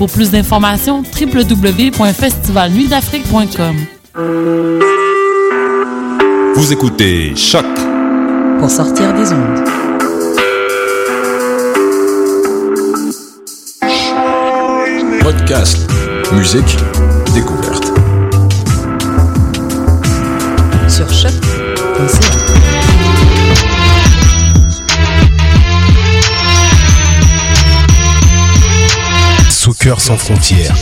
Pour plus d'informations, www.festivalnuitdafrique.com. Vous écoutez Choc pour sortir des ondes. Podcast, musique, découverte. Soccer sans frontières,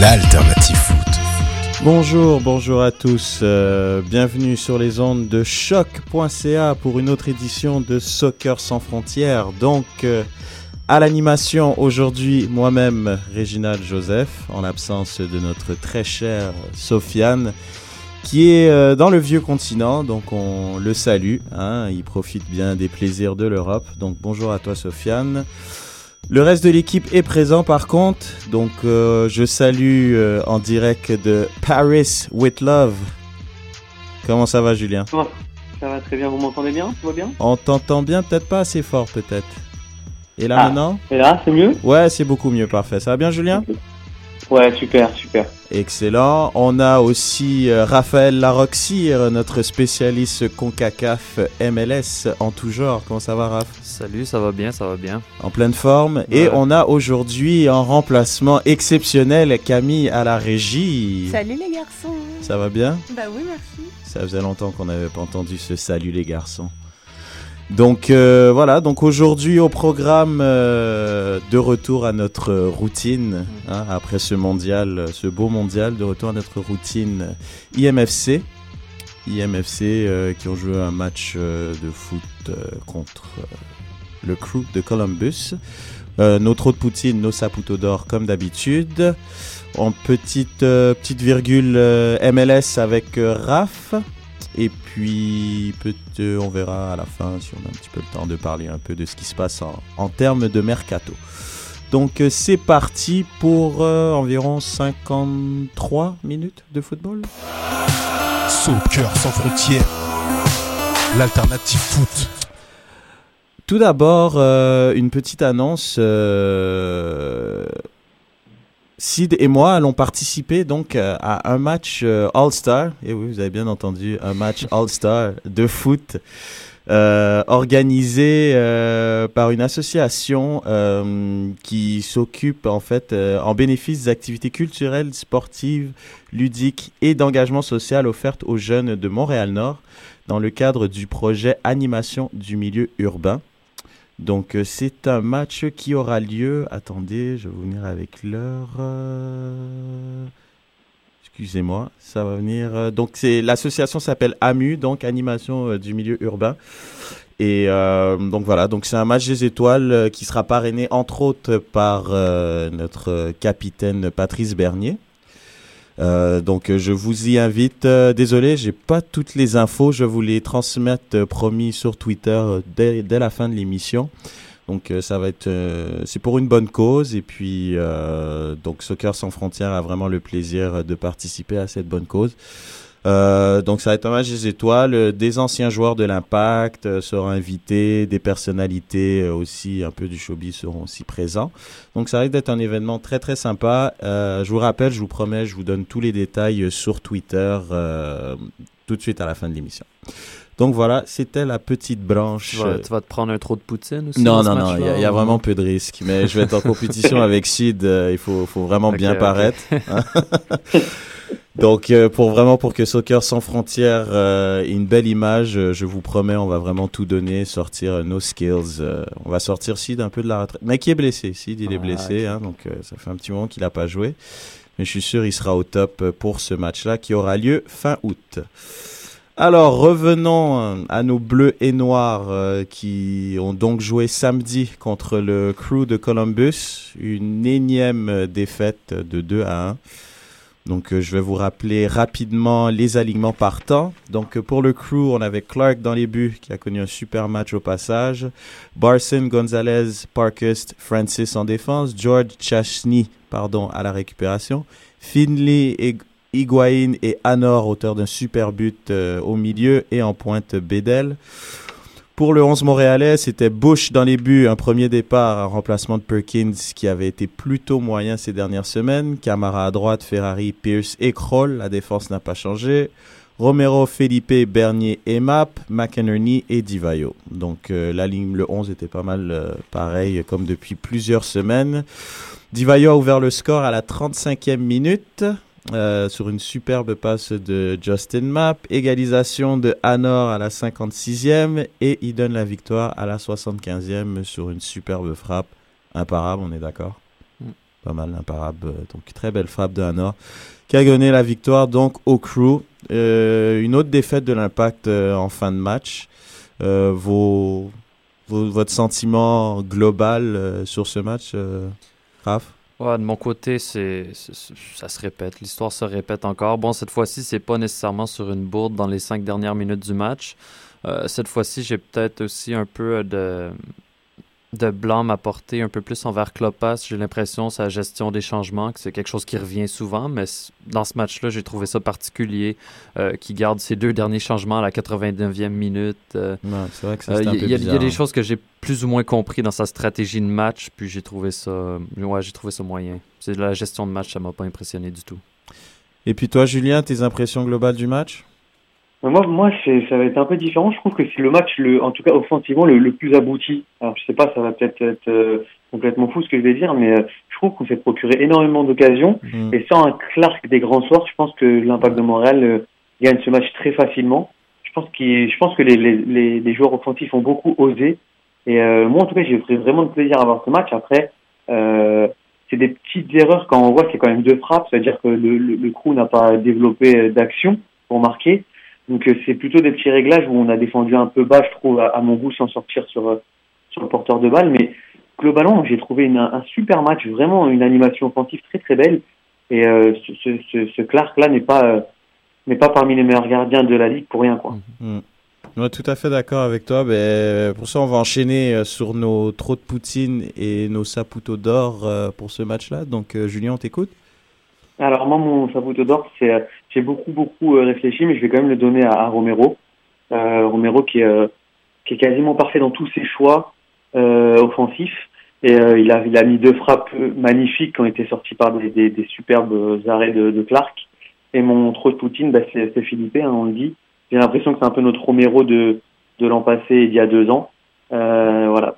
l'alternative foot. Bonjour, bonjour à tous. euh, bienvenue sur les ondes de choc.ca pour une autre édition de Soccer sans frontières. Donc, euh, à l'animation aujourd'hui, moi-même, Réginald Joseph, en l'absence de notre très chère Sofiane, qui est euh, dans le vieux continent. Donc, on le salue. hein, il profite bien des plaisirs de l'Europe. Donc, bonjour à toi, Sofiane. Le reste de l'équipe est présent par contre, donc euh, je salue euh, en direct de Paris with Love. Comment ça va Julien? Ça va, ça va très bien, vous m'entendez bien? Tout va bien? On t'entend bien, peut-être pas assez fort peut-être. Et là Ah. maintenant? Et là, c'est mieux? Ouais, c'est beaucoup mieux, parfait. Ça va bien Julien? Ouais, super, super. Excellent. On a aussi euh, Raphaël Laroxir, notre spécialiste CONCACAF MLS en tout genre. Comment ça va Raph? Salut, ça va bien, ça va bien. En pleine forme. Et on a aujourd'hui en remplacement exceptionnel Camille à la régie. Salut les garçons Ça va bien? Bah oui, merci. Ça faisait longtemps qu'on n'avait pas entendu ce salut les garçons. Donc euh, voilà, donc aujourd'hui au programme euh, de retour à notre routine, hein, après ce mondial, ce beau mondial, de retour à notre routine IMFC. IMFC euh, qui ont joué un match de foot contre le crew de Columbus. Nos trous de Poutine, nos saputo d'or comme d'habitude. En petite, petite virgule MLS avec Raph. Et puis, peut euh, on verra à la fin si on a un petit peu le temps de parler un peu de ce qui se passe en, en termes de mercato. Donc, euh, c'est parti pour euh, environ 53 minutes de football. Soccer sans frontières, l'alternative foot. Tout d'abord, euh, une petite annonce. euh, Sid et moi allons participer donc euh, à un match euh, All-Star. Et oui, vous avez bien entendu, un match All-Star de foot euh, organisé par une association qui s'occupe en fait en bénéfice des activités culturelles, sportives, ludiques et d'engagement social offertes aux jeunes de Montréal-Nord dans le cadre du projet Animation du milieu urbain. Donc, euh, c'est un match qui aura lieu. Attendez, je vais venir avec l'heure. euh, Excusez-moi, ça va venir. euh, Donc, c'est l'association s'appelle AMU, donc Animation du milieu urbain. Et donc voilà, donc c'est un match des étoiles qui sera parrainé entre autres par notre capitaine Patrice Bernier. Euh, donc je vous y invite. Euh, désolé, j'ai pas toutes les infos. Je vous les transmettre euh, promis sur Twitter dès, dès la fin de l'émission. Donc ça va être, c'est pour une bonne cause et puis donc Soccer sans frontières a vraiment le plaisir de participer à cette bonne cause. Euh, donc ça va être un match des étoiles. Des anciens joueurs de l'Impact euh, seront invités, des personnalités euh, aussi un peu du showbiz seront aussi présents. Donc ça risque d'être un événement très très sympa. Euh, je vous rappelle, je vous promets, je vous donne tous les détails sur Twitter euh, tout de suite à la fin de l'émission. Donc voilà, c'était la petite branche. Tu vas, tu vas te prendre un trou de poutine aussi Non, non, non, il y, a- y vraiment peu de risques. Mais je vais être en compétition avec Sid. euh, il faut, faut vraiment bien paraître. Donc, euh, pour vraiment pour que Soccer sans frontières euh, ait une belle image, euh, je vous promets, on va vraiment tout donner, sortir nos skills. on va sortir Sid un peu de la retraite. Mais qui est blessé? Sid, il est Ah, blessé, hein, donc ça fait un petit moment qu'il n'a pas joué. Mais je suis sûr il sera au top pour ce match-là qui aura lieu fin août. Alors revenons à nos bleus et noirs euh, qui ont donc joué samedi contre le crew de Columbus. Une énième défaite de 2 à 1. Donc, euh, je vais vous rappeler rapidement les alignements partants. Donc, euh, pour le crew, on avait Clark dans les buts, qui a connu un super match au passage. Barson, Gonzalez, Parkist, Francis en défense. George Chasney, pardon, à la récupération. Finley, Higuain et Anor, auteur d'un super but euh, au milieu. Et en pointe, Bedel. Pour le 11 montréalais, c'était Bush dans les buts, un premier départ en remplacement de Perkins qui avait été plutôt moyen ces dernières semaines. Camara à droite, Ferrari, Pierce et Kroll. La défense n'a pas changé. Romero, Felipe, Bernier et Map, McInerney et Divayo. Donc euh, la ligne, le 11 était pas mal euh, pareil comme depuis plusieurs semaines. Divayo a ouvert le score à la 35e minute. Euh, sur une superbe passe de Justin Mapp. Égalisation de Anor à la 56e et il donne la victoire à la 75e sur une superbe frappe. Imparable, on est d'accord mm. Pas mal imparable. Donc très belle frappe de Anor qui a donné la victoire donc au crew. Euh, une autre défaite de l'impact euh, en fin de match. Vos, votre sentiment global sur ce match, Raph? De mon côté, c'est, ça se répète. L'histoire se répète encore. Bon, cette fois-ci, c'est pas nécessairement sur une bourde dans les cinq dernières minutes du match. Euh, cette fois-ci, j'ai peut-être aussi un peu de, de blâme à porter un peu plus envers Klopas. J'ai l'impression, sa gestion des changements, que c'est quelque chose qui revient souvent, mais dans ce match-là, j'ai trouvé ça particulier, euh, qui garde ses deux derniers changements à la 89e minute. Euh, c'est vrai que c'est Il y, a des choses que j'ai plus ou moins compris dans sa stratégie de match, puis j'ai trouvé ça, ouais, j'ai trouvé ça moyen. C'est la gestion de match, ça m'a pas impressionné du tout. Et puis toi, Julien, tes impressions globales du match? Moi, moi ça va être un peu différent. Je trouve que c'est le match, le, en tout cas offensivement, le, le, plus abouti. Alors, je sais pas, ça va peut-être être, euh, complètement fou ce que je vais dire, mais euh, je trouve qu'on s'est procuré énormément d'occasions. Mm. Et sans un Clark des grands soirs, je pense que l'impact de Montréal euh, gagne ce match très facilement. Je pense, qu'il, je pense que les, les, les, joueurs offensifs ont beaucoup osé. Et moi, en tout cas, j'ai pris vraiment de plaisir à voir ce match. Après, c'est des petites erreurs quand on voit c'est quand même deux frappes, c'est-à-dire que le, le, le crew n'a pas développé d'action pour marquer. Donc euh, c'est plutôt des petits réglages où on a défendu un peu bas, je trouve, à, mon goût, sans sortir sur, euh, sur le porteur de balle. Mais globalement, j'ai trouvé un super match, vraiment une animation offensive très très belle. Et euh, ce, Clark-là n'est pas, pas parmi les meilleurs gardiens de la ligue pour rien. Quoi. Mmh. Tout à fait d'accord avec toi. Ben, pour ça, on va enchaîner sur nos trop de poutine et nos saputo d'or pour ce match-là. Donc, Julien, on t'écoute alors moi, mon saputo d'or, c'est euh, j'ai beaucoup beaucoup euh, réfléchi, mais je vais quand même le donner à, Romero. Euh, Romero qui est euh, qui est quasiment parfait dans tous ses choix euh, offensifs. Et il a il a mis deux frappes magnifiques qui ont été sorties par des, des, des superbes arrêts de, de, Clark. Et mon trop de Poutine, bah, c'est Philippe, hein, on le dit. J'ai l'impression que c'est un peu notre Romero de de l'an passé, il y a deux ans. voilà,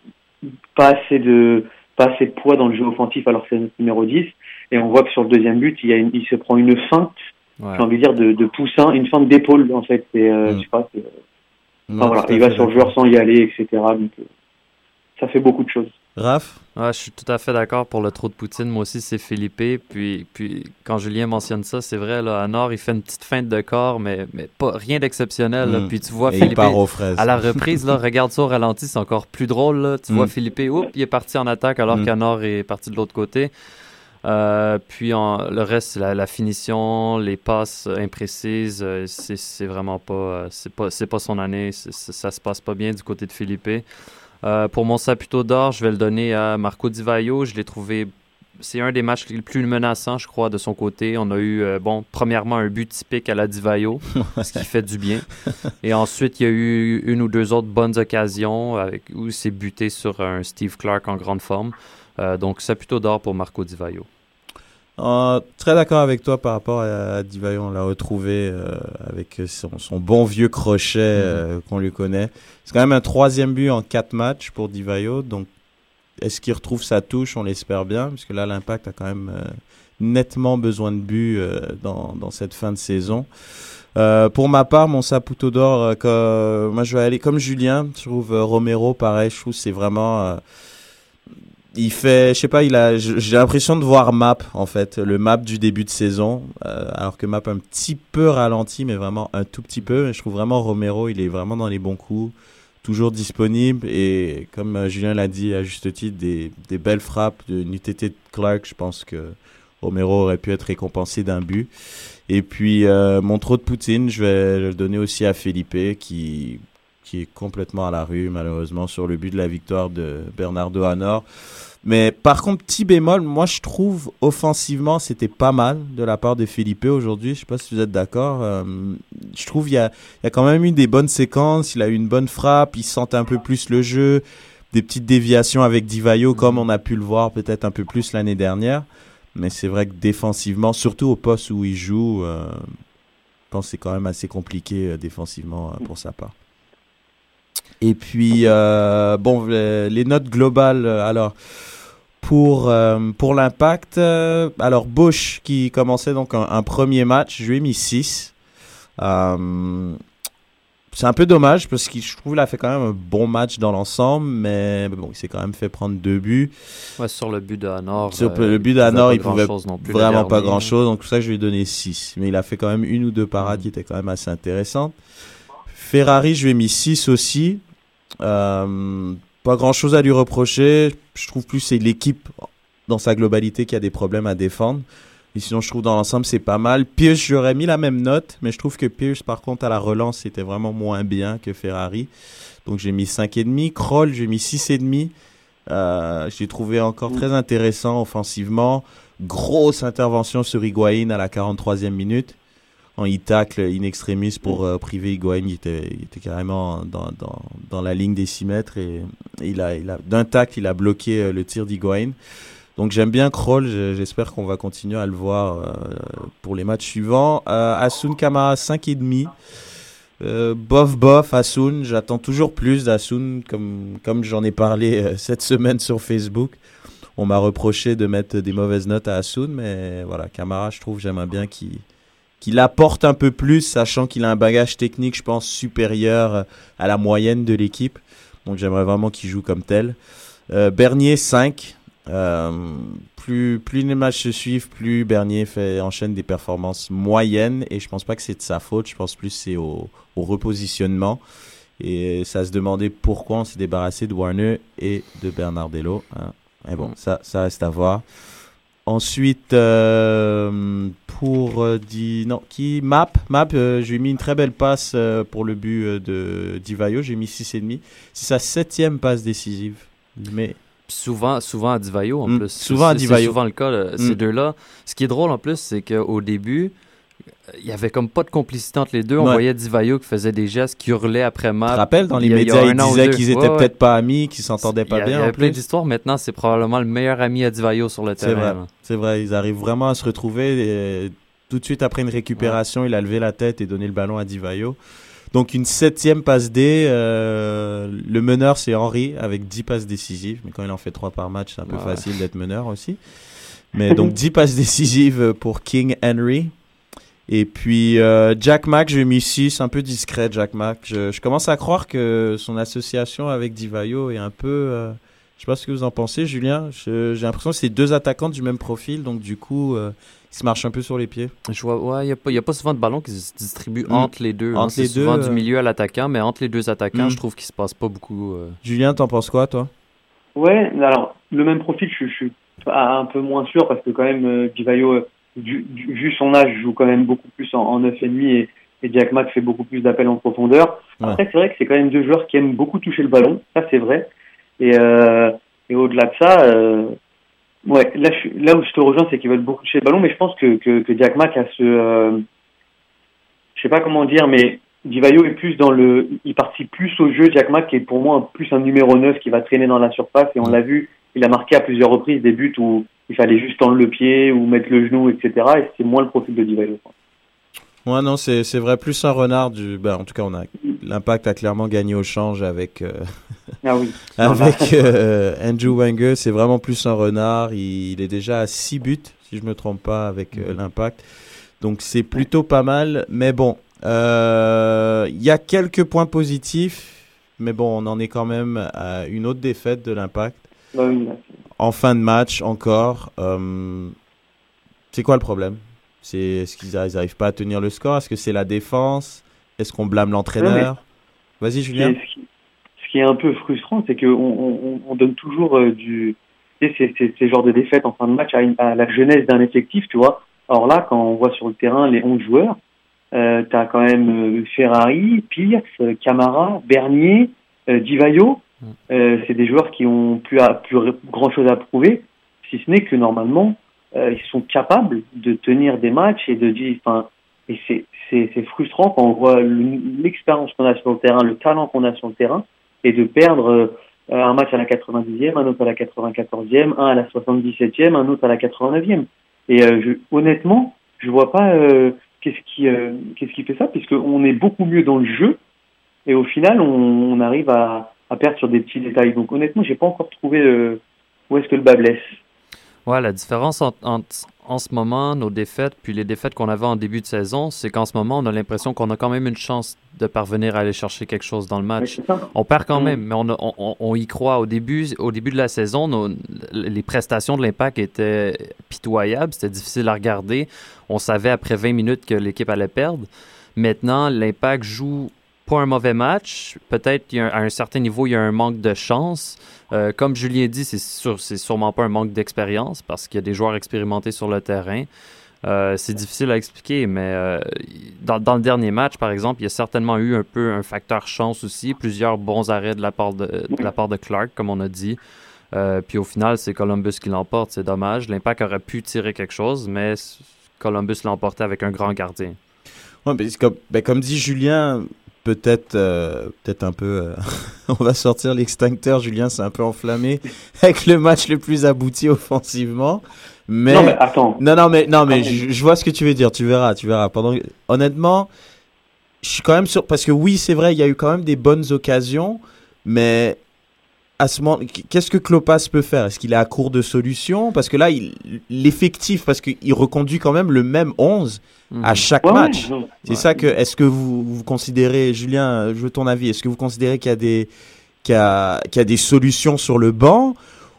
pas assez de pas assez de poids dans le jeu offensif alors que c'est notre numéro 10 et on voit que sur le deuxième but, il, y a une, il se prend une feinte, j'ai envie de dire, de, de poussin, une feinte d'épaule, en fait. Et, euh, mm. je sais pas, euh, voilà, il va sur le joueur sans y aller, etc. Donc, euh, ça fait beaucoup de choses. Raph? Ouais, Je suis tout à fait d'accord pour le trou de Poutine. Moi aussi, c'est Philippe. Puis, puis quand Julien mentionne ça, c'est vrai, là, à Nord, il fait une petite feinte de corps, mais, mais pas rien d'exceptionnel. Mm. Puis tu vois Et Philippe. à la reprise, là, regarde ça au ralenti, c'est encore plus drôle. Là. Tu vois mm. Philippe, oups, il est parti en attaque alors qu'Anor est parti de l'autre côté. Euh, puis le reste, la, la, finition, les passes imprécises, euh, c'est vraiment pas, euh, c'est pas, c'est pas son année. Ça se passe pas bien du côté de Philippe. pour mon saputo d'or, je vais le donner à Marco Di Vaio. Je l'ai trouvé c'est un des matchs les plus menaçants, je crois, de son côté. On a eu, bon, premièrement, un but typique à la Divayo, ce qui fait du bien. Et ensuite, il y a eu une ou deux autres bonnes occasions avec, où c'est buté sur un Steve Clark en grande forme. donc, saputo d'or pour Marco Di Vaio. Euh, très d'accord avec toi par rapport à, Divayo. On l'a retrouvé euh, avec son, bon vieux crochet mhm. euh, qu'on lui connaît. C'est quand même un troisième but en quatre matchs pour Divayo. Donc, est-ce qu'il retrouve sa touche? On l'espère bien, puisque là, l'Impact a quand même nettement besoin de buts dans, dans, cette fin de saison. pour ma part, mon Saputo d'or, moi je vais aller comme Julien. Je trouve Romero, pareil, je trouve c'est vraiment il fait, je sais pas, il a, j'ai l'impression de voir Map en fait, le Map du début de saison, euh, alors que Map un petit peu ralenti, mais vraiment un tout petit peu. Je trouve vraiment Romero, il est vraiment dans les bons coups, toujours disponible et comme euh, Julien l'a dit à juste titre, des, des belles frappes de UTT de Clark. Je pense que Romero aurait pu être récompensé d'un but. Et puis euh, mon trop de Poutine, je vais le donner aussi à Felipe qui qui est complètement à la rue malheureusement sur le but de la victoire de Bernardo Anor. Mais par contre, petit bémol, moi je trouve offensivement c'était pas mal de la part de Felipe aujourd'hui. Je sais pas si vous êtes d'accord. Euh, je trouve il y a, y a quand même eu des bonnes séquences. Il a eu une bonne frappe. Il sentait un peu plus le jeu. Des petites déviations avec Divayo comme on a pu le voir peut-être un peu plus l'année dernière. Mais c'est vrai que défensivement, surtout au poste où il joue, euh, je pense que c'est quand même assez compliqué euh, défensivement pour sa part. Et puis, bon, les, notes globales, alors, pour, pour l'impact, alors Bush qui commençait donc un, un, premier match, je lui ai mis 6. C'est un peu dommage parce que je trouve qu'il a fait quand même un bon match dans l'ensemble, mais bon, il s'est quand même fait prendre deux buts. Ouais, sur le but d'Anor. Sur le euh, but d'Anor, il pouvait vraiment pas grand chose, donc pour ça je lui ai donné 6. Mais il a fait quand même une ou deux parades qui étaient quand même assez intéressantes. Ferrari, je lui ai mis 6 aussi. Euh, pas grand chose à lui reprocher. Je trouve plus c'est l'équipe dans sa globalité qui a des problèmes à défendre sinon, je trouve dans l'ensemble, c'est pas mal. Pierce, j'aurais mis la même note, mais je trouve que Pierce, par contre, à la relance, c'était vraiment moins bien que Ferrari. Donc, j'ai mis 5,5. Kroll, j'ai mis 6,5. Euh, j'ai trouvé encore très intéressant offensivement. Grosse intervention sur Higuain à la 43e minute. En il tacle in extremis pour euh, priver Higuain. Il était, il était carrément dans, dans, dans, la ligne des 6 mètres et, il a, il a, d'un tacle, il a bloqué euh, le tir d'Higuain. Donc j'aime bien Kroll, j'espère qu'on va continuer à le voir euh, pour les matchs suivants. Euh, Asun Kamara 5,5. Euh, bof bof Asun, j'attends toujours plus d'Asun comme, comme j'en ai parlé euh, cette semaine sur Facebook. On m'a reproché de mettre des mauvaises notes à Asun, mais voilà, Kamara, je trouve, j'aimerais bien qu'il qu'il apporte un peu plus, sachant qu'il a un bagage technique, je pense, supérieur à la moyenne de l'équipe. Donc j'aimerais vraiment qu'il joue comme tel. Bernier 5, euh, plus, plus les matchs se suivent, plus Bernier fait, enchaîne des performances moyennes et je pense pas que c'est de sa faute, je pense plus c'est au, au, repositionnement. Et ça se demandait pourquoi on s'est débarrassé de Warner et de Bernardello. Hein. Mais bon, ça, ça reste à voir. Ensuite, euh, pour euh, non, qui Map, Map, euh, j'ai mis une très belle passe euh, pour le but de Divayo. J'ai mis 6,5. C'est sa septième passe décisive. Mais souvent, souvent à Divayo en mm. plus. Souvent à Divayo. C'est souvent le cas, ces mm. deux-là. Ce qui est drôle en plus, c'est qu'au début, il y avait comme pas de complicité entre les deux. On voyait Divayo qui faisait des gestes, qui hurlait après Matt. Tu te rappelles, dans les médias, ils disaient qu'ils étaient peut-être pas amis, qu'ils s'entendaient pas bien. Il y avait plein d'histoires. Maintenant, c'est probablement le meilleur ami à Divayo sur le terrain. C'est vrai. Vrai. Ils arrivent vraiment à se retrouver. Et tout de suite après une récupération, il a levé la tête et donné le ballon à Divayo. Donc une septième passe D. Euh, le meneur, c'est Henry avec 10 passes décisives. Mais quand il en fait 3 par match, c'est un peu facile d'être meneur aussi. Mais donc 10 passes décisives pour King Henry. Et puis euh, Jack Mack, j'ai mis 6, un peu discret Jack Mack. Je, commence à croire que son association avec Divayo est un peu... Euh, je sais pas ce que vous en pensez, Julien. J'ai l'impression que c'est deux attaquants du même profil, donc du coup, se marche un peu sur les pieds. Je vois, ouais, il n'y a, pas souvent de ballon qui se distribue mm. entre les deux. Hein. Entre les deux. souvent du euh, milieu à l'attaquant, mais entre les deux attaquants, mm. je trouve qu'il se passe pas beaucoup. Euh. Julien, t'en penses quoi, toi? Ouais, alors, le même profil, je, suis un peu moins sûr parce que quand même, euh, Divayo, vu son âge, joue quand même beaucoup plus en, en 9,5 et, et Jack Mack fait beaucoup plus d'appels en profondeur. Après, c'est vrai que c'est quand même deux joueurs qui aiment beaucoup toucher le ballon, ça c'est vrai. Et, et au-delà de ça, Ouais, là, je, là où je te rejoins, c'est qu'ils veulent beaucoup toucher le ballon, mais je pense que, que, que Jack Mack a ce. Euh, je sais pas comment dire, mais Divayo est plus dans le. Il participe plus au jeu. Jack Mack est pour moi plus un numéro 9 qui va traîner dans la surface, et on l'a vu, il a marqué à plusieurs reprises des buts où il fallait juste tendre le pied ou mettre le genou, etc. Et c'est moins le profil de Divayo. Ouais, non, c'est, c'est vrai, plus un renard du. Ben, en tout cas, on a l'impact a clairement gagné au change avec. Euh, ah oui. avec euh, Andrew Wenger, c'est vraiment plus un renard. Il, est déjà à 6 buts, si je me trompe pas, avec euh, l'impact. Donc c'est plutôt pas mal. Mais bon, il y a quelques points positifs. Mais bon, on en est quand même à une autre défaite de l'impact. En fin de match encore. c'est quoi le problème? C'est, est-ce qu'ils n'arrivent pas à tenir le score? Est-ce que c'est la défense? Est-ce qu'on blâme l'entraîneur? Vas-y, Julien. Ce qui, est un peu frustrant, c'est qu'on on, on, donne toujours euh, du, c'est ce genre de défaite en fin de match à, la jeunesse d'un effectif, tu vois. Alors là, quand on voit sur le terrain les 11 joueurs, euh, tu as quand même euh, Ferrari, Pierce, Camara, Bernier, euh, Divayo. Euh, c'est des joueurs qui ont plus, à, plus grand chose à prouver, si ce n'est que normalement, euh, ils sont capables de tenir des matchs et de dire, enfin, et c'est, c'est, frustrant quand on voit l'expérience qu'on a sur le terrain, le talent qu'on a sur le terrain, et de perdre un match à la 90e, un autre à la 94e, un à la 77e, un autre à la 89e. Et je, honnêtement, je vois pas qu'est-ce qui, qu'est-ce qui fait ça, puisqu'on est beaucoup mieux dans le jeu, et au final, on, on arrive à, à, perdre sur des petits détails. Donc honnêtement, j'ai pas encore trouvé euh, où est-ce que le bas blesse. Ouais, la différence entre en ce moment, nos défaites, puis les défaites qu'on avait en début de saison, c'est qu'en ce moment, on a l'impression qu'on a quand même une chance de parvenir à aller chercher quelque chose dans le match. on perd quand mm. même, mais on, on, on, y croit. Au début, au début de la saison, nos, les prestations de l'impact étaient pitoyables, c'était difficile à regarder. On savait après 20 minutes que l'équipe allait perdre. Maintenant, l'impact joue pas un mauvais match. Peut-être à un certain niveau, il y a un manque de chance. Euh, comme Julien dit, c'est sûr, sûrement pas un manque d'expérience parce qu'il y a des joueurs expérimentés sur le terrain. Euh, c'est difficile à expliquer, mais euh, dans, le dernier match, par exemple, il y a certainement eu un peu un facteur chance aussi, plusieurs bons arrêts de la part de, Clark, comme on a dit. puis au final, c'est Columbus qui l'emporte, c'est dommage. L'impact aurait pu tirer quelque chose, mais Columbus l'a emporté avec un grand gardien. Ouais, comme, ben, comme dit Julien, peut-être euh, peut-être un peu euh, on va sortir l'extincteur Julien c'est un peu enflammé avec le match le plus abouti offensivement mais non mais attends. Non non mais non mais je, vois ce que tu veux dire tu verras tu verras. Pendant honnêtement je suis quand même sûr parce que oui c'est vrai il y a eu quand même des bonnes occasions mais à ce moment, qu'est-ce que Klopas peut faire? Est-ce qu'il est à court de solutions Parce que là, l'effectif, parce qu'il reconduit quand même le même 11 à mhm. chaque match. C'est ça que. Est-ce que vous, vous considérez, Julien, je veux ton avis, est-ce que vous considérez qu'il y a des qu'il y a, qu'il y a des solutions sur le banc?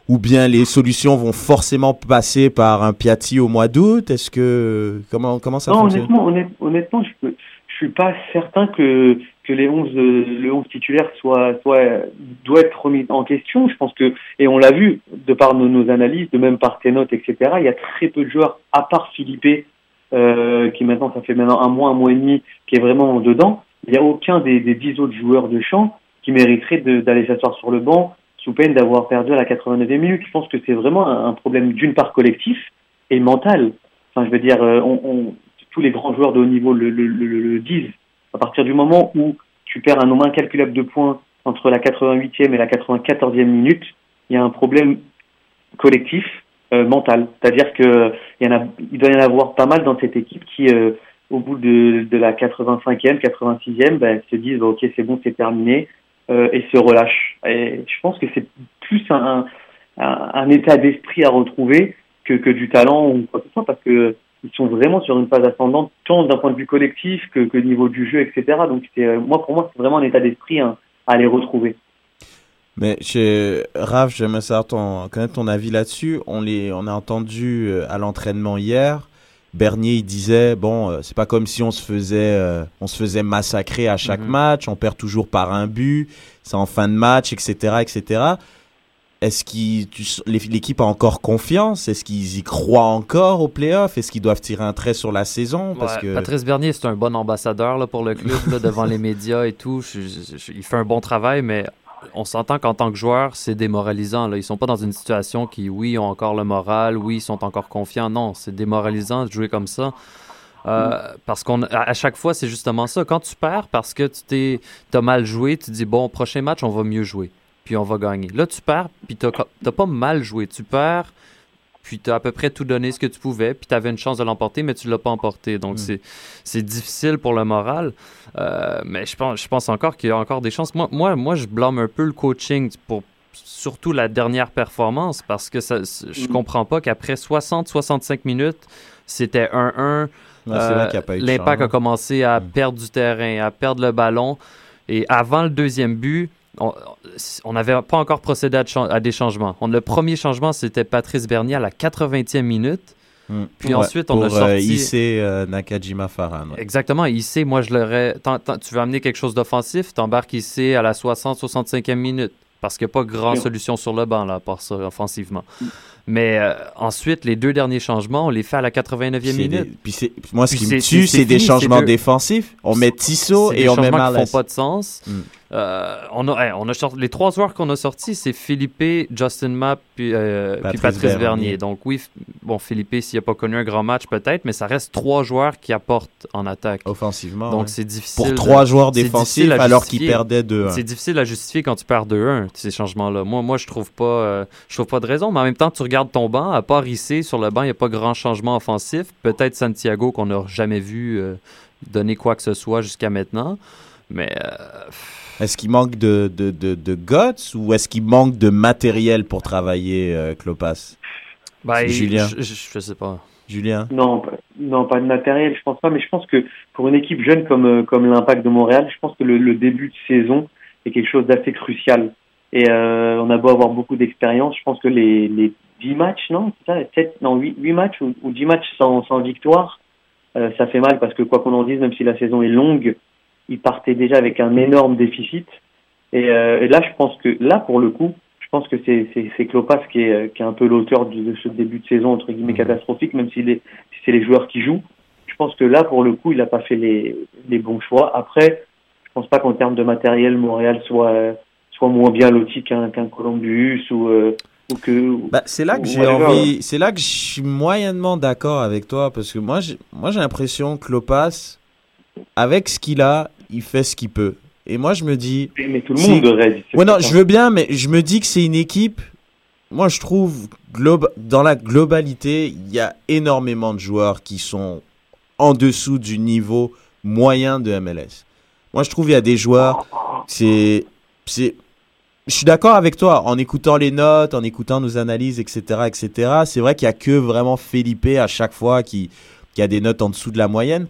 Ou bien les solutions vont forcément passer par un Piatti au mois d'août? Est-ce que comment comment ça fonctionne? honnêtement, honnêtement, je peux, je suis pas certain que que les 11 le 11 titulaire doit être remis en question. Je pense que et on l'a vu de par nos, analyses, de même par tes notes, etc. Il y a très peu de joueurs à part Philippe euh, qui maintenant, ça fait maintenant un mois, un mois et demi, qui est vraiment dedans. Il n'y a aucun des, des dix autres joueurs de champ qui mériterait d'aller s'asseoir sur le banc sous peine d'avoir perdu à la 89e minute. Je pense que c'est vraiment un, problème d'une part collectif et mental. Enfin, je veux dire, euh, tous les grands joueurs de haut niveau le, disent. À partir du moment où tu perds un nombre incalculable de points entre la 88e et la 94e minute, il y a un problème collectif euh, mental. C'est-à-dire que il doit y en avoir pas mal dans cette équipe qui, euh, au bout de, la 85e, 86e, ben, se disent ok c'est bon, c'est terminé euh, et se relâchent. Et je pense que c'est plus un, un, un état d'esprit à retrouver que, que du talent ou quoi que ce soit parce que ils sont vraiment sur une phase ascendante tant d'un point de vue collectif que, que niveau du jeu, etc. Donc c'est moi pour moi c'est vraiment un état d'esprit hein, à les retrouver. Mais chez Raph, j'aimerais savoir ton, connaître ton avis là-dessus. On, les, on a entendu euh, à l'entraînement hier, Bernier il disait bon, euh, c'est pas comme si on se faisait, euh, on se faisait massacrer à chaque mhm. match, on perd toujours par un but, c'est en fin de match, etc., etc. Est-ce que l'équipe a encore confiance? Est-ce qu'ils y croient encore au playoff? Est-ce qu'ils doivent tirer un trait sur la saison? Parce que... Patrice Bernier, c'est un bon ambassadeur là, pour le club, là, devant les médias et tout. il fait un bon travail, mais on s'entend qu'en tant que joueur, c'est démoralisant. Là. Ils sont pas dans une situation qui, oui, ont encore le moral, oui, ils sont encore confiants. Non, c'est démoralisant de jouer comme ça. Euh, parce qu'on à chaque fois, c'est justement ça. Quand tu perds parce que tu t'es as mal joué, tu dis bon, prochain match, on va mieux jouer, puis on va gagner. Là, tu perds, puis tu n'as pas mal joué. Tu perds, puis tu as à peu près tout donné ce que tu pouvais, puis tu avais une chance de l'emporter, mais tu l'as pas emporté. Donc, mm. c'est difficile pour le moral. Euh, mais je pense, je pense encore qu'il y a encore des chances. Moi, moi, moi, je blâme un peu le coaching pour surtout la dernière performance, parce que ça, je mm. comprends pas qu'après 60-65 minutes, c'était 1-1. Euh, l'impact a commencé à mm. perdre du terrain, à perdre le ballon. Et avant le deuxième but, on n'avait pas encore procédé à, des changements. le premier changement, c'était Patrice Bernier à la 80e minute. Hmm. Puis ensuite, on a euh, sorti. Euh, Nakajima Farhan. Exactement, moi je l'aurais. Tu veux amener quelque chose d'offensif, t'embarques Issei à la 60-65e minute. parce qu'il n'y a pas grande solution sur le banc, là, à part ça, offensivement. Mais euh, ensuite, les deux derniers changements, on les fait à la 89e minute. puis moi, ce qui me tue, c'est des changements défensifs. On met Tissot et on met Marles. Qui font pas de sens. Mm. Euh, on a, on a les trois joueurs qu'on a sortis, c'est Philippe, Justin Mapp puis, euh, Patrice, Vernier. Donc oui, bon Philippe, s'il n'a pas connu un grand match peut-être, mais ça reste trois joueurs qui apportent en attaque. Offensivement. Donc c'est difficile. Pour trois joueurs défensifs alors qu'ils perdaient 2-1. C'est difficile à justifier quand tu perds 2-1 ces changements-là. Moi, moi je trouve pas, je trouve pas de raison. Mais en même temps, tu regardes ton banc, à part ici sur le banc, il n'y a pas grand changement offensif. Peut-être Santiago qu'on n'a jamais vu euh, donner quoi que ce soit jusqu'à maintenant. Mais est-ce qu'il manque de, de, de, de guts ou est-ce qu'il manque de matériel pour travailler, euh, Clopas? Bah, Julien je, je, sais pas. Julien? Non, pas, non, pas de matériel, je pense pas, mais je pense que pour une équipe jeune comme, euh, comme l'Impact de Montréal, je pense que le, début de saison est quelque chose d'assez crucial. Et euh, on a beau avoir beaucoup d'expérience, je pense que les, les 10 matchs, non, ça, 7, non 8, 8 matchs ou, ou 10 matchs sans, sans victoire, euh, ça fait mal parce que quoi qu'on en dise, même si la saison est longue, il partait déjà avec un énorme déficit. Et, euh, et, là, je pense que là, pour le coup, je pense que c'est c'est Klopas qui est qui est un peu l'auteur de ce début de saison entre guillemets mhm. catastrophique, même si, si c'est les joueurs qui jouent. Je pense que là, pour le coup, il n'a pas fait les les bons choix. Après, je pense pas qu'en termes de matériel, Montréal soit soit moins bien loti qu'un qu'un Columbus ou euh, bah, c'est là que j'ai envie c'est là que je suis moyennement d'accord avec toi parce que moi j'ai moi j'ai l'impression que Klopas avec ce qu'il a il fait ce qu'il peut. Et moi, je me dis. Mais tout le monde. Ouais, non, je veux bien, mais je me dis que c'est une équipe. Moi, je trouve, dans la globalité, il y a énormément de joueurs qui sont en dessous du niveau moyen de MLS. Moi, je trouve qu'il y a des joueurs. C'est. c'est je suis d'accord avec toi. En écoutant les notes, en écoutant nos analyses, etc., etc., c'est vrai qu'il n'y a que vraiment Felipe à chaque fois qui, qui a des notes en dessous de la moyenne.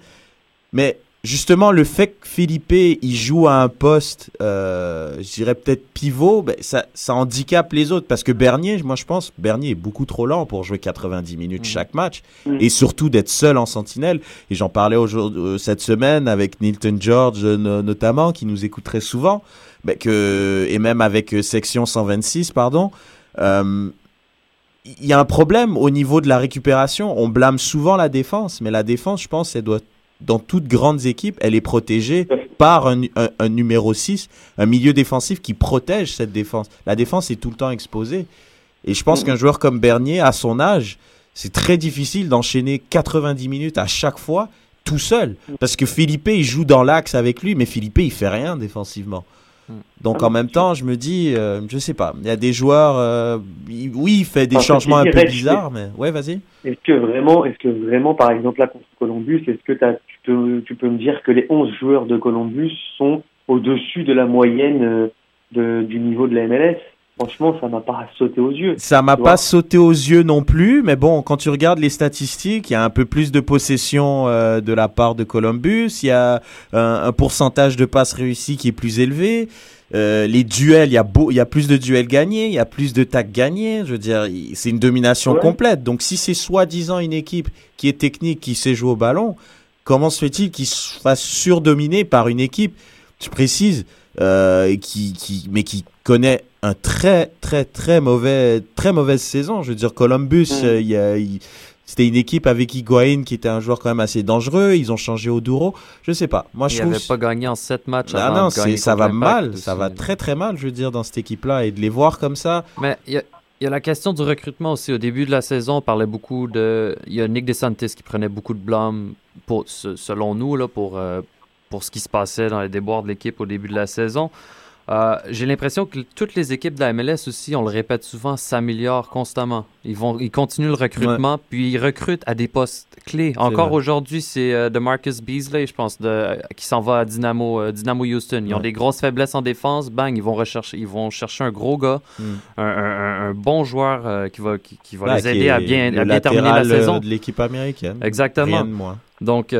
Mais justement, le fait que Philippe il joue à un poste, euh, je dirais peut-être pivot, ben, ça, ça handicape les autres. Parce que Bernier, moi je pense, Bernier est beaucoup trop lent pour jouer 90 minutes mm. chaque match. Mm. Et surtout d'être seul en sentinelle. Et j'en parlais aujourd'hui, euh, cette semaine avec Nilton George notamment, qui nous écoute très souvent. Ben, que, et même avec euh, Section 126, pardon. il y a un problème au niveau de la récupération. On blâme souvent la défense, mais la défense, je pense, elle doit dans toutes grandes équipes, elle est protégée par un, un, numéro 6, un milieu défensif qui protège cette défense. La défense est tout le temps exposée. Et je pense mm. qu'un joueur comme Bernier, à son âge, c'est très difficile d'enchaîner 90 minutes à chaque fois tout seul. Parce que Philippe, il joue dans l'axe avec lui, mais Philippe, il fait rien défensivement. Hmm. Donc en même temps, je me dis, euh, je sais pas, il y a des joueurs, euh, oui, il fait des changements un peu bizarres, mais ouais, vas-y. Est-ce que vraiment, est-ce que vraiment, par exemple là contre Columbus, est-ce que tu, peux, tu peux me dire que les 11 joueurs de Columbus sont au-dessus de la moyenne euh, de, du niveau de la MLS Franchement, ça m'a pas sauté aux yeux. Ça m'a pas sauté aux yeux non plus, mais bon, quand tu regardes les statistiques, il y a un peu plus de possession euh, de la part de Columbus, il y a un, pourcentage de passes réussies qui est plus élevé. Euh, les duels, il y, a beau, il y a plus de duels gagnés, il y a plus de tacs gagnés. Je veux dire, c'est une domination complète. Donc, si c'est soi-disant une équipe qui est technique, qui sait jouer au ballon, comment se fait-il qu'il se fasse surdominer par une équipe, tu précises, euh, qui, qui, mais qui connaît un très très très mauvais très mauvaise saison. Je veux dire Columbus, mm. euh, il y a, c'était une équipe avec Higuain qui était un joueur quand même assez dangereux. Ils ont changé au Douro. Je sais pas. Moi, je trouve. n'avaient pas gagné en 7 matchs. Ah non, ça va mal. Ça va très très mal, je veux dire, dans cette équipe-là. Et de les voir comme ça. Mais il y a, la question du recrutement aussi. Au début de la saison, on parlait beaucoup de. Il y a Nick DeSantis qui prenait beaucoup de blâme, pour, selon nous, là, pour, euh, pour ce qui se passait dans les déboires de l'équipe au début de la saison. Euh, j'ai l'impression que toutes les équipes de la MLS aussi, on le répète souvent, s'améliorent constamment. Ils vont, ils continuent le recrutement, puis ils recrutent à des postes clés. Encore aujourd'hui, c'est euh, de Marcus Beasley, je pense, de, qui s'en va à Dynamo, euh, Dynamo Houston. Ils ont des grosses faiblesses en défense, bang, ils vont rechercher, ils vont chercher un gros gars, hmm. un, bon joueur qui va, qui, va les aider à bien, à bien terminer la saison. de l'équipe américaine. Exactement. Donc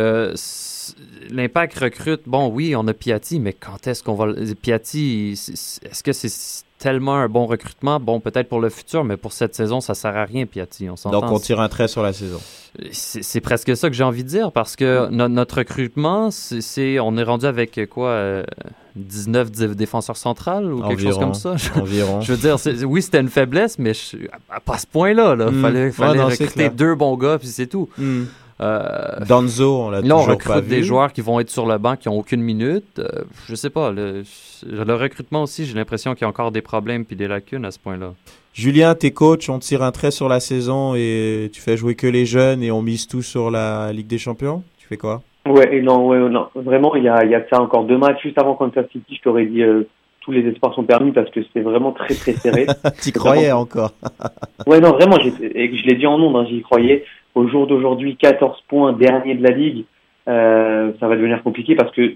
l'impact recrute, bon, oui, on a Piatti, mais quand est-ce qu'on va. Piatti, est-ce que c'est tellement un bon recrutement? Bon, peut-être pour le futur, mais pour cette saison, ça sert à rien, Piatti. On Donc, on tire un trait sur la saison. C'est presque ça que j'ai envie de dire, parce que notre recrutement, c'est on est rendu avec quoi? 19 défenseurs centrales ou quelque chose comme ça? Environ. je veux dire, oui, c'était une faiblesse, mais pas à ce point-là. Il hmm. fallait, fallait recruter deux bons gars, puis c'est tout. Hmm. Euh, Danzo, on l'a toujours on recrute des joueurs qui vont être sur le banc, qui ont aucune minute. Euh, je sais pas. Le, le recrutement aussi, j'ai l'impression qu'il y a encore des problèmes puis des lacunes à ce point-là. Julien, t'es coach, on tire un trait sur la saison et tu fais jouer que les jeunes et on mise tout sur la Ligue des Champions? Tu fais quoi? Ouais, non, ouais, non. Vraiment, il y a, y a ça encore deux matchs juste avant Kansas City. Je t'aurais dit euh, tous les espoirs sont permis parce que c'était vraiment très très serré. T'y croyais encore Ouais, non, vraiment, et je l'ai dit en nom, hein, j'y croyais. Au jour d'aujourd'hui, 14 points, dernier de la ligue. Euh, ça va devenir compliqué parce que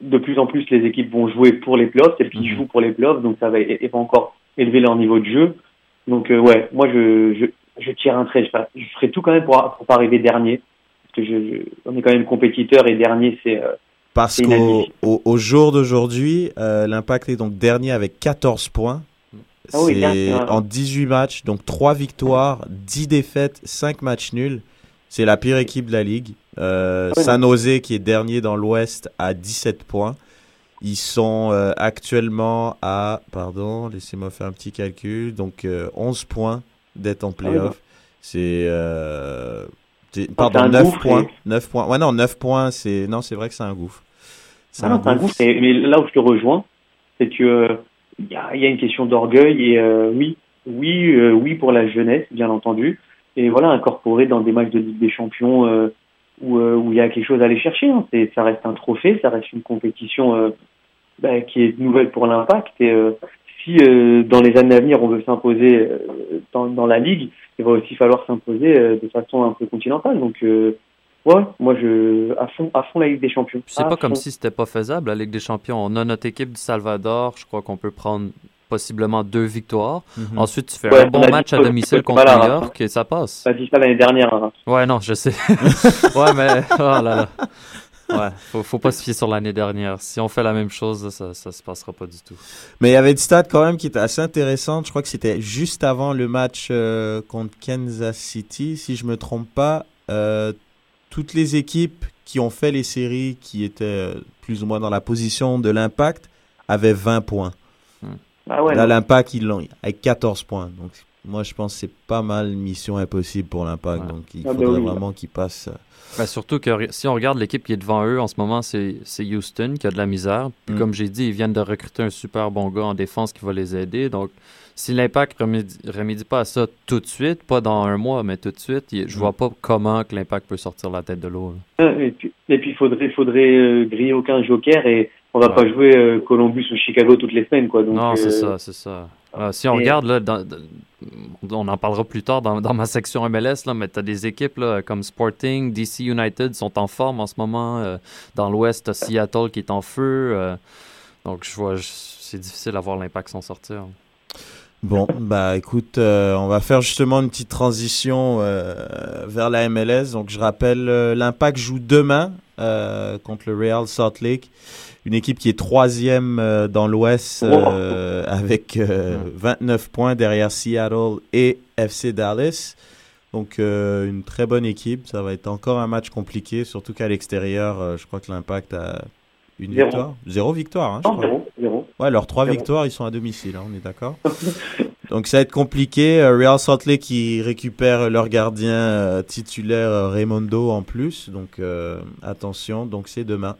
de plus en plus les équipes vont jouer pour les playoffs, celles qui mhm. jouent pour les playoffs, donc ça va, va encore élever leur niveau de jeu. Donc euh, ouais, moi je, je, je, tire un trait. Je, je, ferai tout quand même pour, pour pas arriver dernier, parce que je, on est quand même compétiteur et dernier c'est. Euh, parce qu'au au, au, jour d'aujourd'hui, euh, l'Impact est donc dernier avec 14 points. Ah oui, c'est en 18 matchs, donc 3 victoires, 10 défaites, 5 matchs nuls. C'est la pire équipe de la ligue. Euh, ah San Jose, qui est dernier dans l'Ouest, a 17 points. Ils sont euh, actuellement à, pardon, laissez-moi faire un petit calcul, donc 11 euh, points d'être en ah playoff. c'est, euh, pardon, 9 points. 9 points. Ouais, non, 9 points, c'est, non, c'est vrai que c'est un gouffre. C'est un, un, gouffre. mais là où je te rejoins, c'est que il y a, y a, une question d'orgueil et oui, oui, oui pour la jeunesse, bien entendu. Et voilà, incorporer dans des matchs de Ligue des Champions où, où il y a quelque chose à aller chercher. Hein. Ça reste un trophée, ça reste une compétition bah, qui est nouvelle pour l'impact. Et euh, si euh, dans les années à venir on veut s'imposer euh, dans, dans, la ligue, il va aussi falloir s'imposer de façon un peu continentale. Donc Ouais, moi je à fond à fond la Ligue des Champions. C'est pas comme si c'était pas faisable la Ligue des Champions. On a notre équipe du Salvador, je crois qu'on peut prendre possiblement deux victoires. Mhm. Ensuite, tu fais un bon match à domicile contre New York et ça passe. Ça dit ça l'année dernière. Hein. Ouais, non, je sais. ouais, mais oh là là ouais, faut, faut pas se fier sur l'année dernière. Si on fait la même chose, ça, ça se passera pas du tout. Mais il y avait une stat quand même qui était assez intéressante. Je crois que c'était juste avant le match euh, contre Kansas City, si je me trompe pas. Euh, toutes les équipes qui ont fait les séries, qui étaient euh, plus ou moins dans la position de l'impact, avaient 20 points. Hmm. Ah ouais, Là, l'impact, ils l'ont avec 14 points. Donc, moi, je pense que c'est pas mal mission impossible pour l'impact. Donc, il ah bah faudrait vraiment qu'ils passent. Ben, surtout que si on regarde l'équipe qui est devant eux en ce moment, c'est Houston qui a de la misère. Puis mm. comme j'ai dit, ils viennent de recruter un super bon gars en défense qui va les aider. Donc si l'impact ne remédie, pas à ça tout de suite, pas dans un mois, mais tout de suite, je vois mm. pas comment que l'impact peut sortir la tête de l'eau. Euh, et puis, il faudrait, faudrait euh, griller aucun joker et on va pas jouer euh, Columbus ou Chicago toutes les semaines. Quoi, donc, non, c'est ça, c'est ça. si on regarde, là, on en parlera plus tard dans, ma section MLS, là, mais tu as des équipes là, comme Sporting, DC United sont en forme en ce moment. dans l'Ouest, Seattle qui est en feu. donc, je vois, c'est difficile à voir l'impact s'en sortir. Bon, bah écoute, euh, on va faire justement une petite transition euh, vers la MLS. Donc je rappelle, euh, l'Impact joue demain contre le Real Salt Lake, une équipe qui est troisième dans l'Ouest avec 29 points derrière Seattle et FC Dallas. Donc une très bonne équipe. Ça va être encore un match compliqué, surtout qu'à l'extérieur, je crois que l'Impact a une victoire, zéro victoire. Hein, je crois. Ouais, leurs trois victoires, ils sont à domicile, hein, on est d'accord. Donc ça va être compliqué. Euh, Real Salt Lake qui récupère leur gardien euh, titulaire euh, Raymondo en plus. Donc attention, donc c'est demain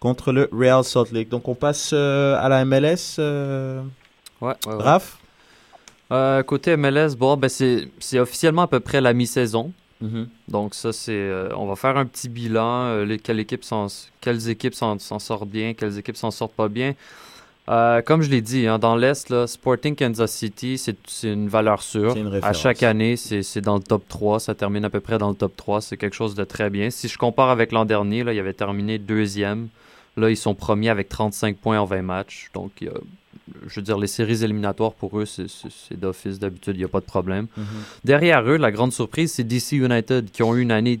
contre le Real Salt Lake. Donc on passe à la MLS. Ouais, ouais, Raph? Côté MLS, bon, ben c'est officiellement à peu près la mi-saison. Mm-hmm. Donc ça, c'est, on va faire un petit bilan, les, quelles équipes s'en sortent bien, quelles équipes s'en sortent pas bien. Euh, comme je l'ai dit, hein, dans l'Est, Sporting Kansas City, c'est une valeur sûre. à chaque année, c'est dans le top 3. Ça termine à peu près dans le top 3. C'est quelque chose de très bien. Si je compare avec l'an dernier, là, il avait terminé deuxième. Là, ils sont premiers avec 35 points en 20 matchs. Donc, je veux dire, les séries éliminatoires pour eux, c'est d'office. D'habitude, il n'y a pas de problème. Mm-hmm. Derrière eux, la grande surprise, c'est DC United qui ont eu une année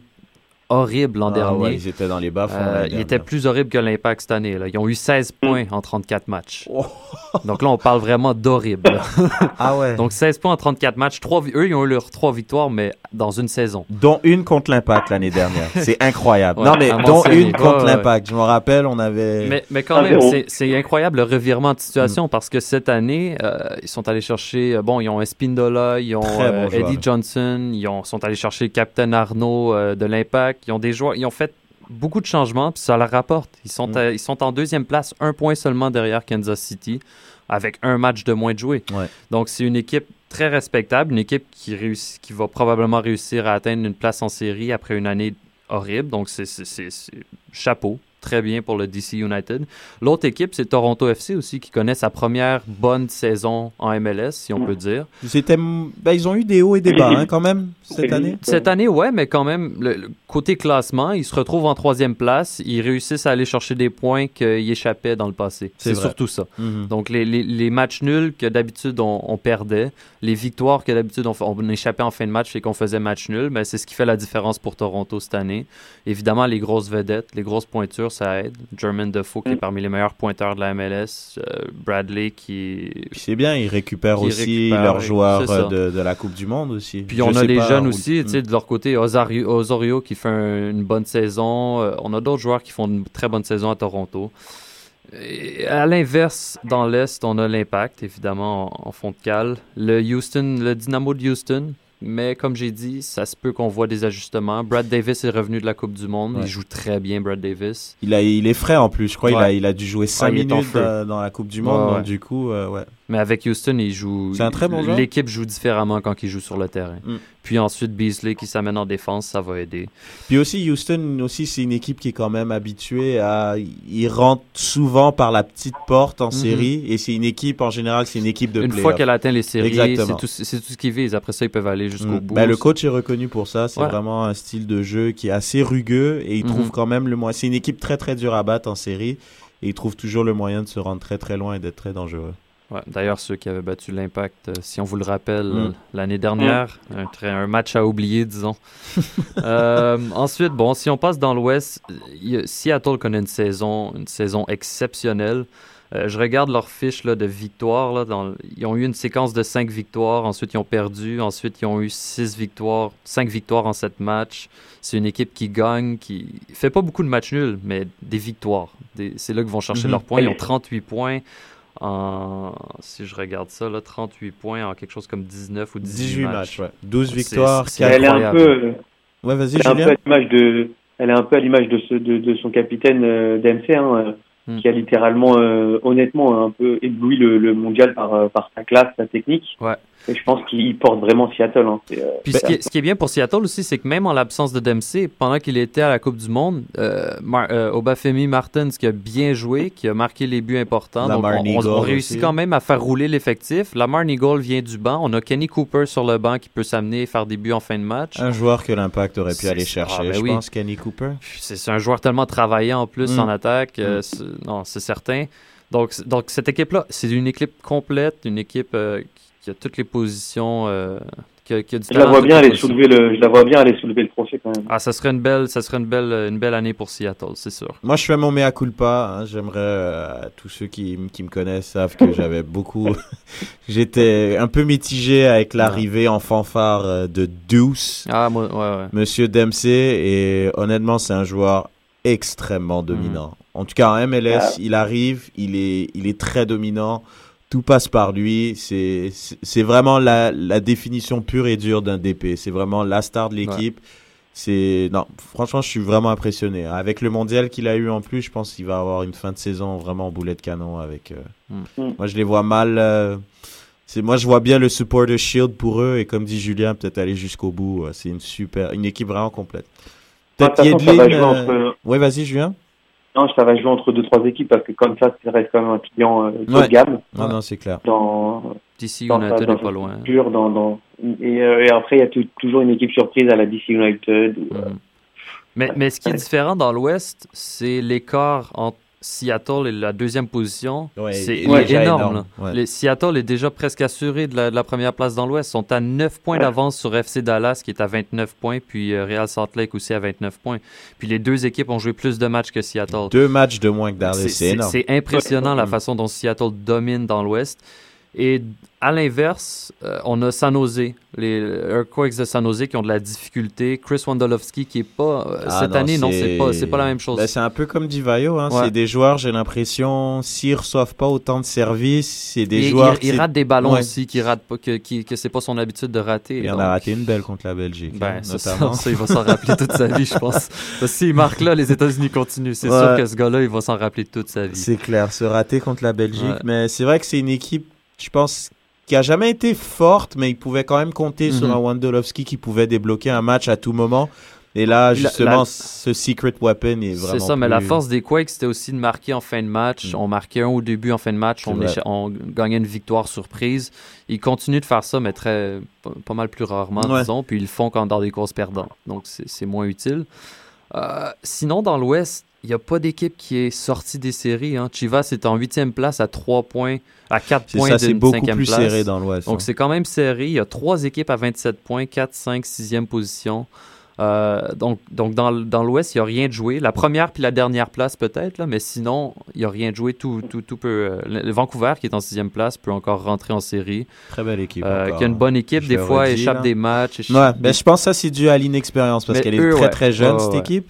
horribles l'an Ah dernier. ouais, ils étaient dans les bas. Euh, ils étaient plus horribles que l'Impact cette année. Là. Ils ont eu 16 Mm. points en 34 matchs. Oh. Donc là, on parle vraiment d'horrible. Ah ouais. Donc 16 points en 34 matchs. Trois, vi- eux, ils ont eu leurs trois victoires, mais dans une saison. Dont une contre l'Impact l'année dernière. C'est incroyable. Ouais, non, mais dont une contre Ouais, ouais. l'Impact. Je me rappelle, on avait. Mais, mais quand même, c'est- c'est incroyable le revirement de Mm. situation parce que cette année, euh, ils sont allés chercher, euh, bon, ils ont Espindola, ils ont bon euh. Eddie Johnson, ils ont, sont allés chercher le capitaine Arnaud euh, de l'Impact. Ils ont des joueurs, ils ont fait beaucoup de changements, puis ça leur rapporte. Ils sont, Mm. à- ils sont en deuxième place, un point seulement derrière Kansas City, avec un match de moins de jouer. Ouais. Donc c'est une équipe très respectable, une équipe qui, réussit, qui va probablement réussir à atteindre une place en série après une année horrible. Donc c'est- chapeau. Très bien pour le DC United. L'autre équipe, c'est Toronto FC aussi, qui connaît sa première bonne saison en MLS, si on peut dire. C'était, ben, ils ont eu des hauts et des bas hein, quand même cette année. Cette année, ouais, mais quand même, le, le côté classement, ils se retrouvent en troisième place. Ils réussissent à aller chercher des points qu'ils échappaient dans le passé. C'est surtout ça. Mhm. Donc, les, les- les matchs nuls que d'habitude on, on perdait, les victoires que d'habitude on, on échappait en fin de match et qu'on faisait match nul, ben, c'est ce qui fait la différence pour Toronto cette année. Évidemment, les grosses vedettes, les grosses pointures, ça aide. Jermaine Defoe, qui est Mm. parmi les meilleurs pointeurs de la MLS. euh, Bradley, qui Puis c'est bien, ils récupèrent aussi leurs joueurs euh, de, de la Coupe du Monde aussi. Puis Je on a les pas jeunes où- aussi, tu sais, de leur côté, Osario, Osorio qui fait un- une bonne saison. Euh, on a d'autres joueurs qui font une très bonne saison à Toronto. Et à l'inverse, dans l'Est, on a l'Impact, évidemment, en, en fond de cale. Le Houston, le Dynamo de Houston. Mais comme j'ai dit, ça se peut qu'on voit des ajustements. Brad Davis est revenu de la Coupe du Monde. Ouais. Il joue très bien, Brad Davis. Il, a, il est frais en plus, je crois. Il, a, Ouais. il a dû jouer 5 Ah, minutes euh, dans la Coupe du Monde. Ouais, donc ouais. du coup, euh, ouais. Mais avec Houston, il joue. C'est un très bon joueur. L'équipe joue différemment quand il joue sur le terrain. Mm. Puis ensuite, Beasley qui s'amène en défense, ça va aider. Puis aussi, Houston, aussi, c'est une équipe qui est quand même habituée à. Ils rentrent souvent par la petite porte en série. Et c'est une équipe, en général, c'est une équipe de Mhm. Une fois qu'elle atteint les séries, c'est tout, ce qu'ils visent. Après ça, ils peuvent aller jusqu'au Mm. bout. Ben, le coach est reconnu pour ça. C'est vraiment un style de jeu qui est assez rugueux et il Mhm. trouve quand même le moyen. C'est une équipe très très dure à battre en série et il trouve toujours le moyen de se rendre très très loin et d'être très dangereux. Ouais, D'ailleurs, ceux qui avaient battu l'Impact, euh, si on vous le rappelle, Mm. euh, l'année dernière, un, très- un match à oublier, disons. Euh, ensuite, bon, si on passe dans l'Ouest, Seattle connaît une saison, une saison exceptionnelle. Euh, je regarde leur fiche là, de victoires. Là, dans- ils ont eu une séquence de 5 victoires, ensuite ils ont perdu, ensuite ils ont eu 6 victoires, 5 victoires en 7 matchs. C'est une équipe qui gagne, qui fait pas beaucoup de matchs nuls, mais des victoires. C'est là qu'ils vont chercher Mhm. leurs points. Ils ont 38 points en, si je regarde ça, là, 38 points en quelque chose comme 19 ou 18, 18 matchs. matchs, ouais. 12 C'est- victoires, c'est- 4 Elle est un peu, Ouais, vas-y, elle est un peu Julien. à l'image de, elle est un peu à l'image de, ce, de, de son capitaine euh, d'MC, hein, euh, Hmm. qui a littéralement, euh, honnêtement, un peu ébloui le, le mondial par, euh, par sa classe, sa technique. Ouais. Et je pense qu'il porte vraiment Seattle. Hein. Euh, Puis ce qui, est, ce qui est bien pour Seattle aussi, c'est que même en l'absence de Dempsey, pendant qu'il était à la Coupe du Monde, euh, Mar- euh, Obafemi Martins qui a bien joué, qui a marqué les buts importants. Donc on, on- on réussit aussi. quand même à faire rouler l'effectif. Lamar Nigel vient du banc. On a Kenny Cooper sur le banc qui peut s'amener et faire des buts en fin de match. Un joueur que l'Impact aurait pu aller chercher, ah, ben je oui. pense, Kenny Cooper. C'est un joueur tellement travaillant en plus Mm. en attaque. euh, Mm. c'est- non, c'est certain. Donc, donc cette équipe-là, c'est une équipe complète, une équipe euh, qui- qui a toutes les positions, euh, qui, a, qui a du je la vois bien aller positions. soulever le, je la vois bien aller soulever le trophée quand même. Ah, ça serait une belle, ça serait une belle, une belle année pour Seattle, c'est sûr. Moi, je fais mon mea culpa. hein. J'aimerais, euh, tous ceux qui, me connaissent savent que j'avais beaucoup. J'étais un peu mitigé avec l'arrivée en fanfare euh, de Deuce, Ah, moi, ouais, ouais. Monsieur Dempsey, et honnêtement, c'est un joueur extrêmement dominant. En tout cas, en MLS, Ah. il arrive, il est, il est très dominant. Tout passe par lui. C'est, vraiment la, la définition pure et dure d'un DP. C'est vraiment la star de l'équipe. C'est non, franchement, je suis vraiment impressionné. Avec le mondial qu'il a eu en plus, je pense qu'il va avoir une fin de saison vraiment en boulet de canon. Avec, euh, Mm. Moi, je les vois mal. euh, c'est moi, je vois bien le supporter shield pour eux et comme dit Julien, peut-être aller jusqu'au bout. C'est une super, une équipe vraiment complète. Peut-être ça va Yedlin. jouer euh, entre, vas-y, Julien. Non, ça va jouer entre deux trois équipes parce que comme ça, ça reste quand même un client euh, haut Ouais. de gamme Non, non, c'est clair. dans DC dans United n'est pas loin. structure, dans, dans et, euh, et après il y a tou- toujours une équipe surprise à la DC United. ou, euh. Mais, mais ce qui est différent dans l'Ouest, c'est l'écart entre Seattle est la deuxième position. Ouais, c'est énorme. énorme, là. ouais. Les- Seattle est déjà presque assuré de la, de la première place dans l'Ouest. Ils sont à 9 points d'avance sur FC Dallas qui est à 29 points, puis euh, Real Salt Lake aussi à 29 points. Puis les deux équipes ont joué plus de matchs que Seattle. Deux matchs de moins que Dallas, C'est- énorme. c'est impressionnant la façon dont Seattle domine dans l'Ouest. Et à l'inverse, euh, on a San Jose, les Earthquakes de San Jose qui ont de la difficulté. Chris Wondolowski qui est pas euh, Ah cette année, non, c'est pas, pas la même chose. Ben, c'est un peu comme Divayo, hein. Ouais. c'est des joueurs, j'ai l'impression, s'ils reçoivent pas autant de services, c'est des Et joueurs. il, il c'est- rate des ballons Ouais. aussi, qui rate pas, que, qui- que c'est pas son habitude de rater. Il en a raté une belle contre la Belgique, Ben, hein, ça, notamment. ça, il va s'en rappeler toute sa vie, je pense. S'il marque là, les États-Unis continuent. C'est Ouais. sûr que ce gars-là, il va s'en rappeler toute sa vie. C'est clair, se rater contre la Belgique. Mais c'est vrai que c'est une équipe, je pense, qui a jamais été forte, mais il pouvait quand même compter sur Mhm. un Wondolowski qui pouvait débloquer un match à tout moment. Et là, justement, la- ce secret weapon est vraiment. C'est ça, mais la force des Quakes, c'était aussi de marquer en fin de match. Mm. On marquait un au début en fin de match, on, gagnait une victoire surprise. Ils continuent de faire ça, mais très, pas, mal plus rarement, Ouais. disons. Puis ils le font quand dans des courses perdantes. Donc c'est c'est moins utile. Euh, sinon, dans l'Ouest, il n'y a pas d'équipe qui est sortie des séries. Hein. Chivas est en huitième place à 3 points, à 4 C'est points ça, c'est beaucoup plus place. serré dans l'Ouest. Donc hein. c'est quand même serré. Il y a trois équipes à 27 points, 4, 5, 6e position. Euh, donc, donc dans, dans l'Ouest, il n'y a rien de joué. La première puis la dernière place peut-être, là, mais sinon, il n'y a rien de joué. Tout, tout, tout peut, euh, le, Vancouver, qui est en sixième place, peut encore rentrer en série. Très belle équipe. Euh, qui a une hein. bonne équipe, Je des fois, redis, échappe là. des matchs. échappe Ouais, des- ben, je pense que ça, c'est dû à l'inexpérience parce qu'elle est très ouais. très jeune, cette ouais. équipe.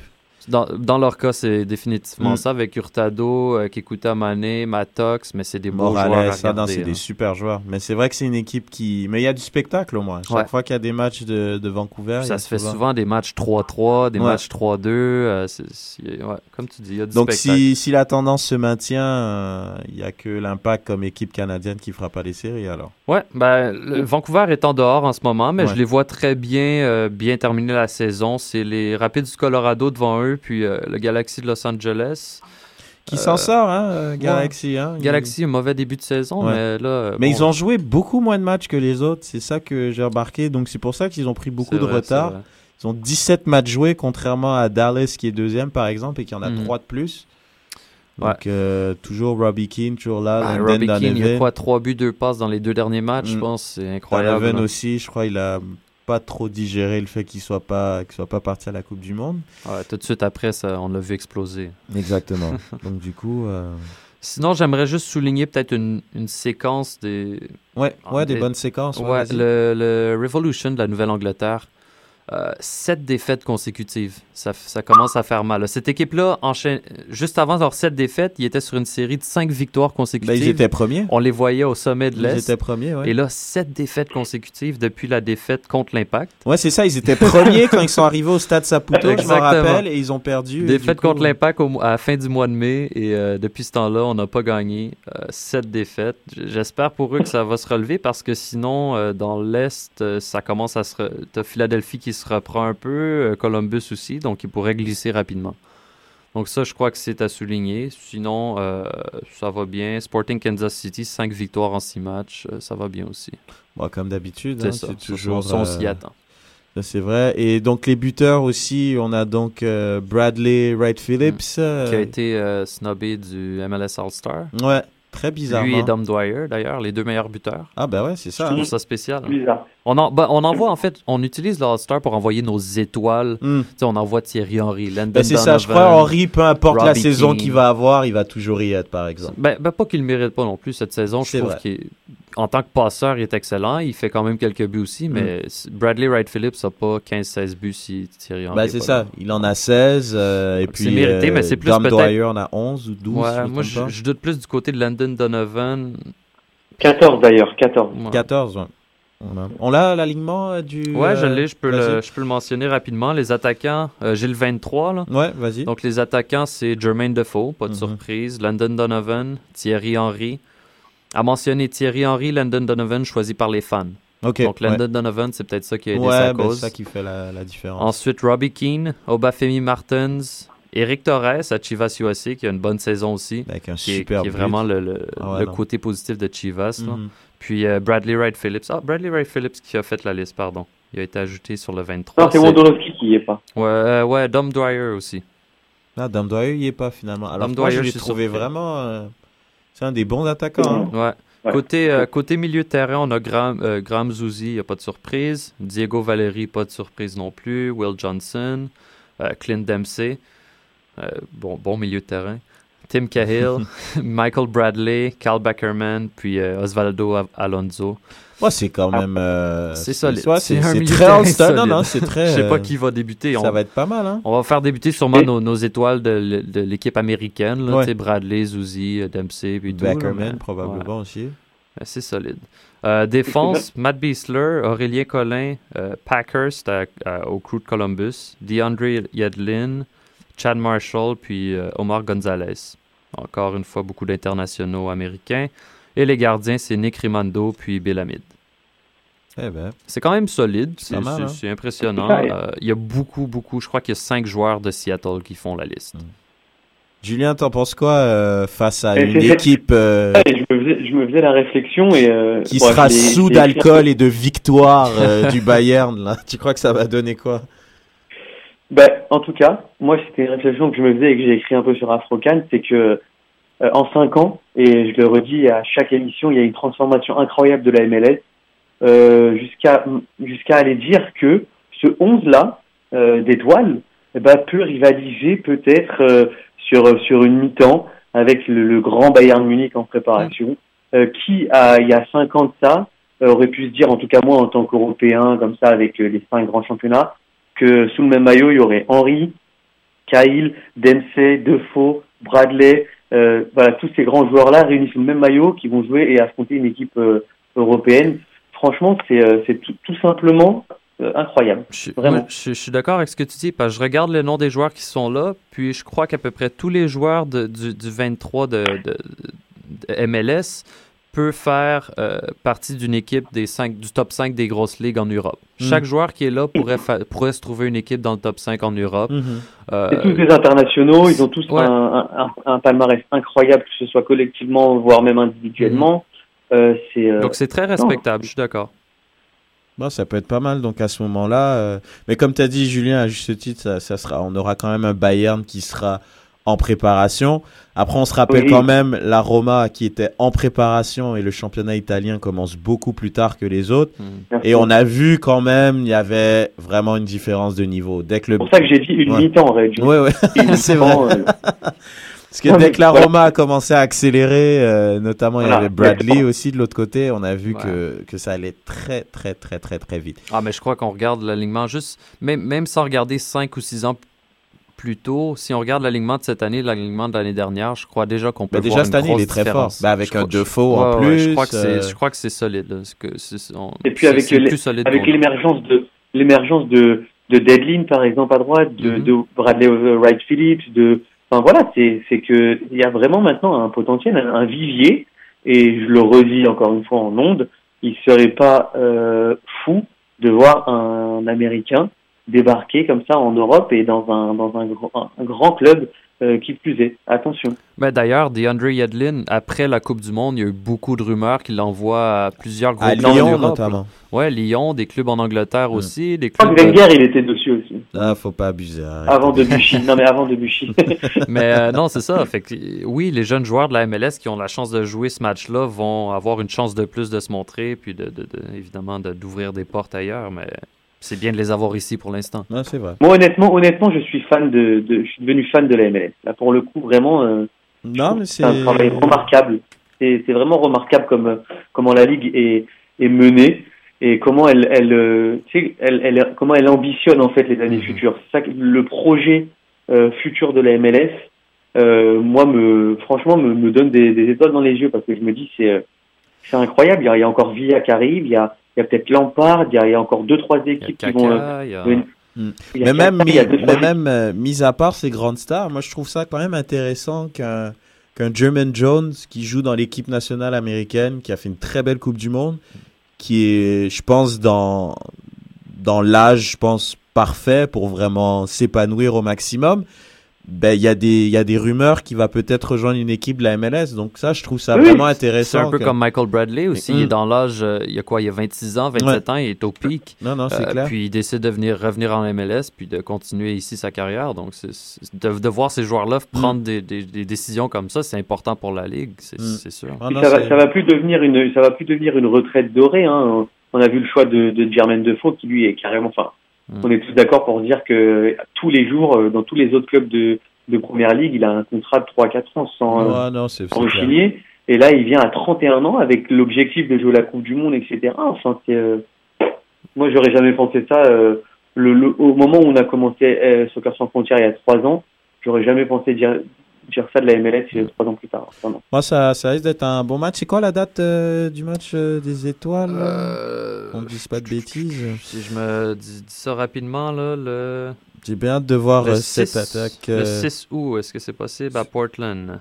Dans, dans leur cas, c'est définitivement Mm. ça, avec Hurtado, euh, Kikuta Mané, Matox, mais c'est des beaux joueurs à Morales, non, regarder, c'est hein. des super joueurs. Mais c'est vrai que c'est une équipe qui. Mais il y a du spectacle au moins. Chaque Ouais. fois qu'il y a des matchs de, de Vancouver. Ça se fait souvent des matchs 3-3, des Ouais. matchs 3-2. euh, c'est- c'est- ouais, comme tu dis, il y a du Donc spectacle. si, si la tendance se maintient, euh, il n'y a que l'impact comme équipe canadienne qui fera pas les séries alors. Ouais, ben, le- Vancouver est en dehors en ce moment, mais je les vois très bien, euh, bien terminer la saison. C'est les Rapids du Colorado devant eux, puis euh, le Galaxy de Los Angeles. Qui Euh, s'en sort, hein, euh, Galaxy. Hein, il- Galaxy, un mauvais début de saison, Ouais. mais là. euh, Mais bon, ils ont joué beaucoup moins de matchs que les autres, c'est ça que j'ai remarqué. Donc c'est pour ça qu'ils ont pris beaucoup de vrai, retard. Ils ont 17 matchs joués, contrairement à Dallas qui est deuxième par exemple et qui en a Mhm. 3 de plus. Ouais. Donc euh, toujours Robbie Keane, toujours là. Ben, Landon Robbie Keane, il y a quoi 3 buts, 2 passes dans les deux derniers matchs, je Mm. pense. C'est incroyable. Donovan aussi, je crois il a pas trop digéré le fait qu'il soit pas qu'il soit pas parti à la Coupe du Monde. Ouais, tout de suite après, ça, on l'a vu exploser. Exactement. Donc du coup euh, Sinon, j'aimerais juste souligner peut-être une, une séquence des. ouais, Ah, ouais des des- bonnes séquences. ouais, le, le Revolution de la Nouvelle-Angleterre. euh, sept défaites consécutives. Ça, commence à faire mal. Cette équipe-là, enchaîne... juste avant leurs sept défaites, ils étaient sur une série de cinq victoires Ben, consécutives. ils étaient premiers. On les voyait au sommet de Ils l'Est. étaient premiers, ouais. Et là, sept défaites consécutives depuis la défaite contre l'Impact. Ouais, c'est ça, ils étaient premiers quand ils sont arrivés au stade Saputo, je m'en rappelle, et ils ont perdu. Défaite coup, contre l'Impact à la fin du mois de mai. Et euh, depuis ce temps-là, on n'a pas gagné. Euh, sept défaites. J'espère pour eux que ça va se relever parce que sinon, euh, dans l'Est, ça commence à se. re- T'as Philadelphie qui se reprend un peu, Columbus aussi, donc ils pourraient glisser rapidement. Donc ça, je crois que c'est à souligner. Sinon, euh, ça va bien. Sporting Kansas City, cinq victoires en six matchs, euh, ça va bien aussi. Bon, comme d'habitude, C'est hein, c'est toujours. ça, on s'y euh, attend. ça, c'est vrai. Et donc, les buteurs aussi, on a donc euh, Bradley Wright Phillips. euh, Qui a été euh, snobé du MLS All-Star. Ouais, très bizarrement. Lui et Dom Dwyer, d'ailleurs, les deux meilleurs buteurs. Ah, ben ouais, c'est Je ça. trouve hein. ça spécial. Bizarre. On, en, ben, on envoie, en fait, on utilise le All-Star pour envoyer nos étoiles. Tu sais, on envoie Thierry Henry, Landon Ben, c'est ça, je Donovan. crois, Henry, peu importe la Robbie saison Keane. qu'il va avoir, il va toujours y être, par exemple. Ben, ben, pas qu'il le mérite pas non plus cette saison. Je trouve vrai. qu'en tant que passeur, il est excellent. Il fait quand même quelques buts aussi, Mm. mais c- Bradley Wright Phillips n'a pas 15-16 buts si Thierry Henry. Ben, est c'est ça, là. il en a 16, euh, et puis c'est mérité, euh, mais c'est plus Dom peut-être- Dwyer en a 11 ou 12, Ouais, moi, je, je doute plus du côté de Landon Donovan. 14 d'ailleurs, 14. Ouais. 14, ouais. On l'a l'alignement euh, du. Ouais, je euh, l'ai, je peux, vas-y. le, je peux le mentionner rapidement. Les attaquants, euh, j'ai le 23, là. Ouais, vas-y. Donc, les attaquants, c'est Jermaine Defoe, pas de Mhm. surprise. Landon Donovan, Thierry Henry. À mentionner Thierry Henry, Landon Donovan choisi par les fans. Ok. Donc, ouais. Landon Donovan, c'est peut-être ça qui a aidé Ouais, sa ben, cause. c'est ça qui fait la, la différence. Ensuite, Robbie Keane, Obafemi Martins, Eric Torres à Chivas USA, qui a une bonne saison aussi. Avec un Qui est, super qui est vraiment le, le- Ah ouais, le non. côté positif de Chivas. Mhm. Puis euh, Bradley Wright Phillips. Ah, Bradley Wright Phillips qui a fait la liste, pardon. Il a été ajouté sur le 23. Non, c'est Wondolowski qui y est pas. Ouais, euh, ouais, Dom Dwyer aussi. Ah, Dame Dwyer, il n'y est pas finalement. Alors, Dame moi, je Dwyer, l'ai je suis trouvé surpris. vraiment. euh, c'est un des bons attaquants. hein. Ouais. Ouais. Côté, euh, côté milieu de terrain, on a Graham, euh, Graham Zuzi, il n'y a pas de surprise. Diego Valeri, pas de surprise non plus. Will Johnson, euh, Clint Dempsey, euh, bon, bon milieu de terrain. Tim Cahill, Michael Bradley, Carl Beckerman, puis euh, Osvaldo Alonso. Ouais, c'est quand même. euh, C'est solide. ouais, C'est un milieu de très All-Star. Non, solide. non, c'est très. Je sais pas euh, qui va débuter. Ça On, va être pas mal, hein. on va faire débuter sûrement Et- nos, nos étoiles de, de l'équipe américaine. Là, Ouais. Bradley, Zuzi, euh, Dempsey, puis tout. là, Beckerman, mais- probablement aussi. Ouais, C'est solide. Euh, défense, Matt Beasler, Aurélien Collin, euh, Packhurst à- à- au crew de Columbus, DeAndre Yedlin, Chad Marshall, puis euh, Omar Gonzalez. Encore une fois, beaucoup d'internationaux américains. Et les gardiens, c'est Nick Rimando, puis Bill Hamid. Eh ben. C'est quand même solide, C'est c'est pas mal, c'est- hein. c'est impressionnant. Euh, Il y a beaucoup, beaucoup, je crois qu'il y a cinq joueurs de Seattle qui font la liste. Julien, t'en penses quoi euh, face à Et une équipe euh, Et je, me faisais, je me faisais la réflexion et. euh, qui sera l'ai- sous d'alcool et de victoire euh, du Bayern là Tu crois que ça va donner quoi? Ben, en tout cas, moi, c'était une réflexion que je me faisais et que j'ai écrit un peu sur Afrocan, c'est que euh, en cinq ans, et je le redis à chaque émission, il y a une transformation incroyable de la MLS, euh, jusqu'à jusqu'à aller dire que ce 11-là euh, d'étoiles eh ben, peut rivaliser peut-être euh, sur sur une mi-temps avec le, le grand Bayern Munich en préparation, euh, qui a, il y a cinq ans de ça euh, aurait pu se dire, en tout cas moi en tant qu'Européen, comme ça avec les cinq grands championnats, que sous le même maillot, il y aurait Henry, Kyle, Dempsey, Defoe, Bradley, euh, voilà, tous ces grands joueurs-là réunis sous le même maillot qui vont jouer et affronter une équipe euh, européenne. Franchement, c'est euh, c'est tout, tout simplement euh, incroyable. Je, Vraiment. moi, je, je suis d'accord avec ce que tu dis, parce que je regarde le nom des joueurs qui sont là, puis je crois qu'à peu près tous les joueurs de- du, du 23 de, de- de MLS peuvent faire euh, partie d'une équipe des cinq, du top 5 des grosses ligues en Europe. Mm. Chaque joueur qui est là pourrait, fa- pourrait se trouver une équipe dans le top 5 en Europe. Euh, C'est tous des internationaux, ils ont tous Ouais. un, un, un- un palmarès incroyable, que ce soit collectivement, voire même individuellement. Euh, c'est euh, donc c'est très respectable, je suis d'accord. Bon, ça peut être pas mal donc à ce moment-là. euh, Mais comme tu as dit, Julien, à juste titre, ça, ça sera, on aura quand même un Bayern qui sera en préparation. Après, on se rappelle Oui. quand même la Roma qui était en préparation et le championnat italien commence beaucoup plus tard que les autres. Mm. Et on a vu quand même, il y avait vraiment une différence de niveau. Dès que le... c'est pour ça que j'ai dit une Ouais. mi-temps en réalité. Ouais. Une c'est vrai. euh, Parce que Non, dès que la voilà. Roma a commencé à accélérer, euh, notamment il y avait Bradley exactement. aussi de l'autre côté, on a vu Ouais. que, que ça allait très très très très très vite. Ah, mais je crois qu'on regarde l'alignement juste, même, même sans regarder 5 ou 6 ans plus tôt, si on regarde l'alignement de cette année, l'alignement de l'année dernière, je crois déjà qu'on peut Mais voir déjà cette une année il grosse est très fort. différence. Ben, avec Je un crois- Defoe en ouais, plus. je crois que c'est, euh, je crois que c'est solide. que on- Et puis avec l'émergence de l'émergence de de Deadline par exemple à droite, de, Mhm. de Bradley Wright Phillips, de enfin voilà, c'est c'est que il y a vraiment maintenant un potentiel, un, un vivier et je le redis encore une fois en ondes, il serait pas euh, fou de voir un Américain débarquer comme ça en Europe et dans un dans un, grand- un, un grand club euh, qui plus est. Attention. Mais d'ailleurs, DeAndre Yedlin, après la Coupe du Monde, il y a eu beaucoup de rumeurs qu'il l'envoie à plusieurs gros à clubs en Lyon notamment. Ouais, Lyon, des clubs en Angleterre Mm. aussi, des clubs. Wenger il était dessus aussi. Ah, faut pas abuser. arrête. Avant Debuchy. non mais avant Debuchy. Mais euh, non, c'est ça. Fait que, euh, oui, les jeunes joueurs de la MLS qui ont la chance de jouer ce match-là vont avoir une chance de plus de se montrer, puis de, de- de- évidemment de- d'ouvrir des portes ailleurs. Mais c'est bien de les avoir ici pour l'instant. Non, c'est vrai. Moi, honnêtement, honnêtement, je suis fan de, de, je suis devenu fan de la MLS. Là, pour le coup, vraiment, euh, Non, mais c'est. un travail remarquable. C'est, c'est vraiment remarquable comme, euh, comment la ligue est, est menée et comment elle, elle, euh, elle, elle, comment elle ambitionne en fait les années Mhm. futures. C'est ça que le projet euh, futur de la MLS, euh, moi, me, franchement, me, me donne des, des étoiles dans les yeux parce que je me dis c'est, c'est incroyable. Il y a, il y a encore Villa qui arrive, il y a, il y a peut-être Lampard, il y a, il y a encore deux trois Il y a équipes qui vont. euh, y a... Mais même, Kaka, mis, mais euh, mis à part ces grandes stars, moi je trouve ça quand même intéressant qu'un Jermaine Jones qui joue dans l'équipe nationale américaine, qui a fait une très belle Coupe du Monde, qui est, je pense, dans, dans l'âge, je pense, parfait pour vraiment s'épanouir au maximum. Ben il y a des il y a des rumeurs qu'il va peut-être rejoindre une équipe de la MLS. Donc ça, je trouve ça vraiment intéressant. C'est un peu comme Michael Bradley aussi. Il est mm. dans l'âge, euh, il y a quoi, il y a 26 ans, 27 ans, il est au pic. Non, non, c'est clair. Puis il décide de venir revenir en MLS puis de continuer ici sa carrière. Donc c'est, de, de, voir ces joueurs-là mm. prendre des, des, des, décisions comme ça, c'est important pour la ligue, c'est, mm. sûr. Ah ça, va, ça va plus devenir une ça va plus devenir une retraite dorée. Hein. On a vu le choix de, de Jermaine Defoe qui lui est carrément, enfin On est tous d'accord pour dire que tous les jours, euh, dans tous les autres clubs de, de première ligue, il a un contrat de 3-4 ans sans, non, signer. Et là, il vient à 31 ans avec l'objectif de jouer la Coupe du Monde, etc. Enfin, euh, moi, j'aurais jamais pensé ça. Euh, le, au moment où on a commencé Soccer sans frontières il y a 3 ans, j'aurais jamais pensé dire, dire ça de la MLS trois ans plus tard. Moi, ça, ça risque d'être un bon match. C'est quoi la date euh, du match euh, des étoiles euh, On ne dise pas de bêtises. Si je me dis, ça rapidement, là, le... J'ai bien hâte de voir cette attaque. Le 6 août, est-ce que c'est possible à Portland?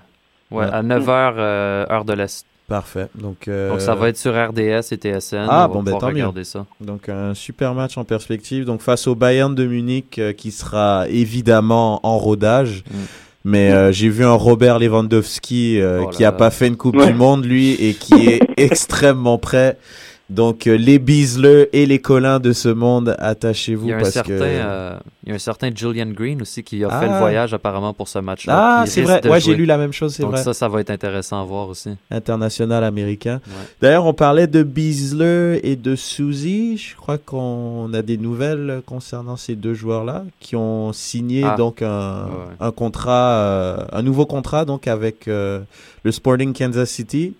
Ouais, à 9h, heure de l'Est. Parfait. Donc, Donc, ça va être sur RDS et TSN. Ah, bon, ben tant mieux. Ça. Donc, un super match en perspective. Donc, face au Bayern de Munich, qui sera évidemment en rodage. Mm. Mais euh, j'ai vu un Robert Lewandowski euh, oh qui a pas fait une Coupe du Monde lui et qui est extrêmement prêt donc, euh, les Beasley et les Collins de ce monde, attachez-vous parce certain, que... Euh, il y a un certain Julian Green aussi qui a fait le ah. voyage apparemment pour ce match-là. Ah, c'est vrai. Ouais, j'ai lu la même chose, c'est vrai. Donc ça, ça va être intéressant à voir aussi. International américain. D'ailleurs, on parlait de Beasley et de Suzy. Je crois qu'on a des nouvelles concernant ces deux joueurs-là qui ont signé ah. donc un, un contrat, euh, un nouveau contrat donc avec le Sporting Kansas City.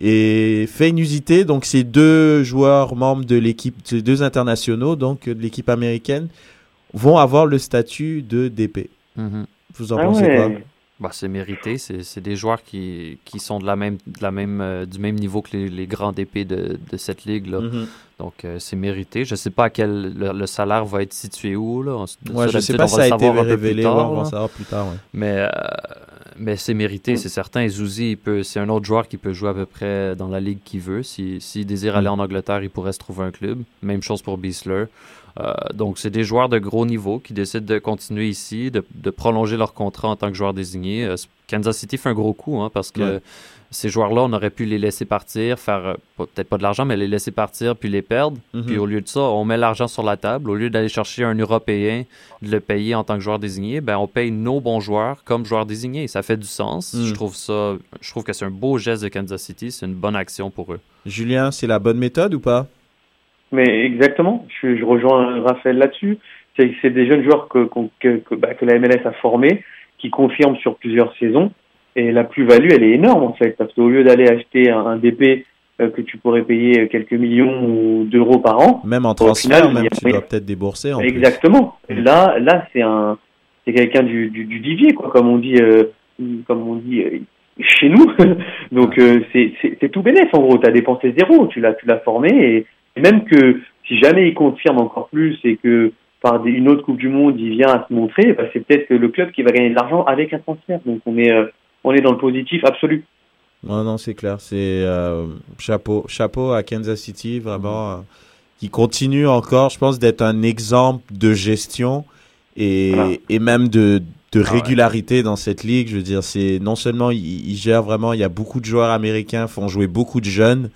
Et fait inusité, donc ces deux joueurs membres de l'équipe, ces deux internationaux, donc de l'équipe américaine, vont avoir le statut de DP. Mhm. Vous en ah pensez quoi? Bah, c'est mérité. C'est des joueurs qui, qui, sont de la même, de la même, euh, du même niveau que les, les grands DP de, de cette ligue-là. Mhm. Donc, euh, c'est mérité. Je ne sais pas à quel le, salaire va être situé où. Là. Ouais, je ne sais pas si ça a été révélé. on va savoir plus tard. Mais euh, mais c'est mérité, mm. c'est certain. Zouzi, c'est un autre joueur qui peut jouer à peu près dans la ligue qu'il veut. S'il si, désire mm. aller en Angleterre, il pourrait se trouver un club. Même chose pour Beasler. Euh, donc, c'est des joueurs de gros niveau qui décident de continuer ici, de, de, prolonger leur contrat en tant que joueur désigné. Euh, Kansas City fait un gros coup hein, parce que ces joueurs-là, on aurait pu les laisser partir, faire euh, peut-être pas de l'argent, mais les laisser partir puis les perdre. Mhm. Puis au lieu de ça, on met l'argent sur la table. Au lieu d'aller chercher un Européen, de le payer en tant que joueur désigné, ben on paye nos bons joueurs comme joueurs désignés. Ça fait du sens. Mhm. Je trouve ça, je trouve que c'est un beau geste de Kansas City. C'est une bonne action pour eux. Julien, c'est la bonne méthode ou pas? Mais exactement. Je, rejoins Raphaël là-dessus. C'est des jeunes joueurs que, que, bah, que la MLS a formés, qui confirment sur plusieurs saisons et la plus-value, elle est énorme en fait, parce qu'au lieu d'aller acheter un, DP euh, que tu pourrais payer quelques millions d'euros par an, même en transfert, même tu dois peut-être débourser. En Exactement. Mm. Là, là, c'est un, c'est quelqu'un du, du, du, divier, quoi, comme on dit, euh, comme on dit euh, chez nous. Donc c'est, c'est, tout bénéf en gros. Tu as dépensé zéro, tu l'as, tu l'as formé et, même que si jamais il confirme encore plus et que par une autre Coupe du Monde, il vient à se montrer, bah, c'est peut-être le club qui va gagner de l'argent avec un transfert. Donc on est on est dans le positif absolu. Non, non, c'est clair. C'est euh, chapeau, chapeau à Kansas City, vraiment, euh, qui continue encore, je pense, d'être un exemple de gestion et, et même de, de ah régularité dans cette ligue. Je veux dire, c'est non seulement il, il, gère vraiment, il y a beaucoup de joueurs américains, font jouer beaucoup de jeunes.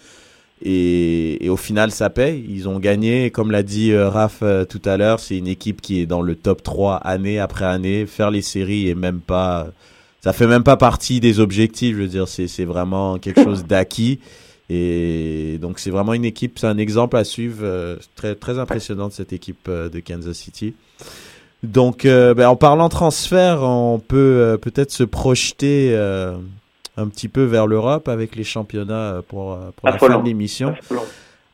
Et, et au final, ça paye. Ils ont gagné, comme l'a dit euh, Raph tout à l'heure, c'est une équipe qui est dans le top 3 année après année. Faire les séries et même pas ça fait même pas partie des objectifs. Je veux dire, c'est vraiment quelque chose d'acquis. Et donc c'est vraiment une équipe, c'est un exemple à suivre euh, très très impressionnant de cette équipe euh, de Kansas City. Donc euh, ben, en parlant transfert, on peut peut-être se projeter un petit peu vers l'Europe avec les championnats pour, pour la fin de l'émission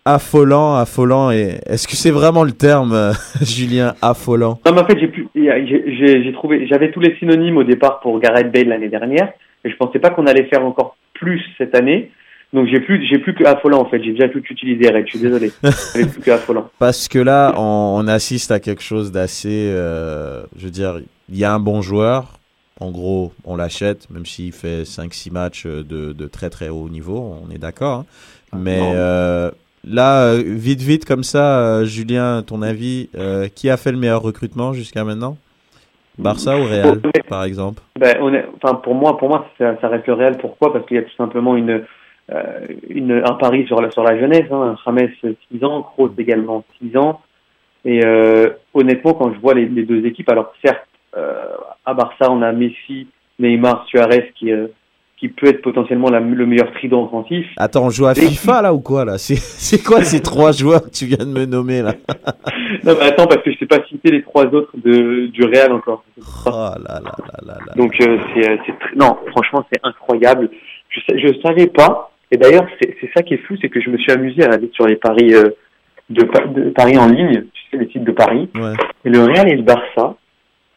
affolant, affolant. Et est-ce que c'est vraiment le terme, euh, Julien, affolant? Non, mais en fait, j'ai plus, j'ai trouvé, j'avais tous les synonymes au départ pour Gareth Bale l'année dernière, et je pensais pas qu'on allait faire encore plus cette année. Donc j'ai plus, j'ai plus que affolant en fait. J'ai déjà tout utilisé. Je suis désolé. J'ai plus que affolant. Parce que là, on, assiste à quelque chose d'assez, euh, je veux dire, il y a un bon joueur. En gros, on l'achète, même s'il fait 5-6 matchs de, de, très très haut niveau, on est d'accord. Hein. Ah, mais euh, Là, euh, vite, vite, comme ça, euh, Julien, ton avis, euh, qui a fait le meilleur recrutement jusqu'à maintenant? Barça ou Real, par exemple? Ben, on est, enfin, Pour moi, pour moi ça, ça, reste le Real. Pourquoi? Parce qu'il y a tout simplement une, euh, une, un pari sur la, sur la jeunesse. Hein. James, 6 ans, Kroos également 6 ans. Et euh, honnêtement, quand je vois les, les deux équipes, alors certes, à Barça, on a Messi, Neymar, Suarez qui, qui peut être potentiellement la, le meilleur trident offensif. Attends, on joue à FIFA là ou quoi là? C'est quoi ces trois joueurs que tu viens de me nommer là? Non mais attends parce que je sais pas citer les trois autres de, du Real encore. Oh là là là là là. Donc euh, c'est euh, non franchement c'est incroyable. Je je savais pas et d'ailleurs c'est ça qui est fou c'est que je me suis amusé à aller sur les paris euh, de, de paris en ligne tu sais les sites de paris Ouais. et le Real et le Barça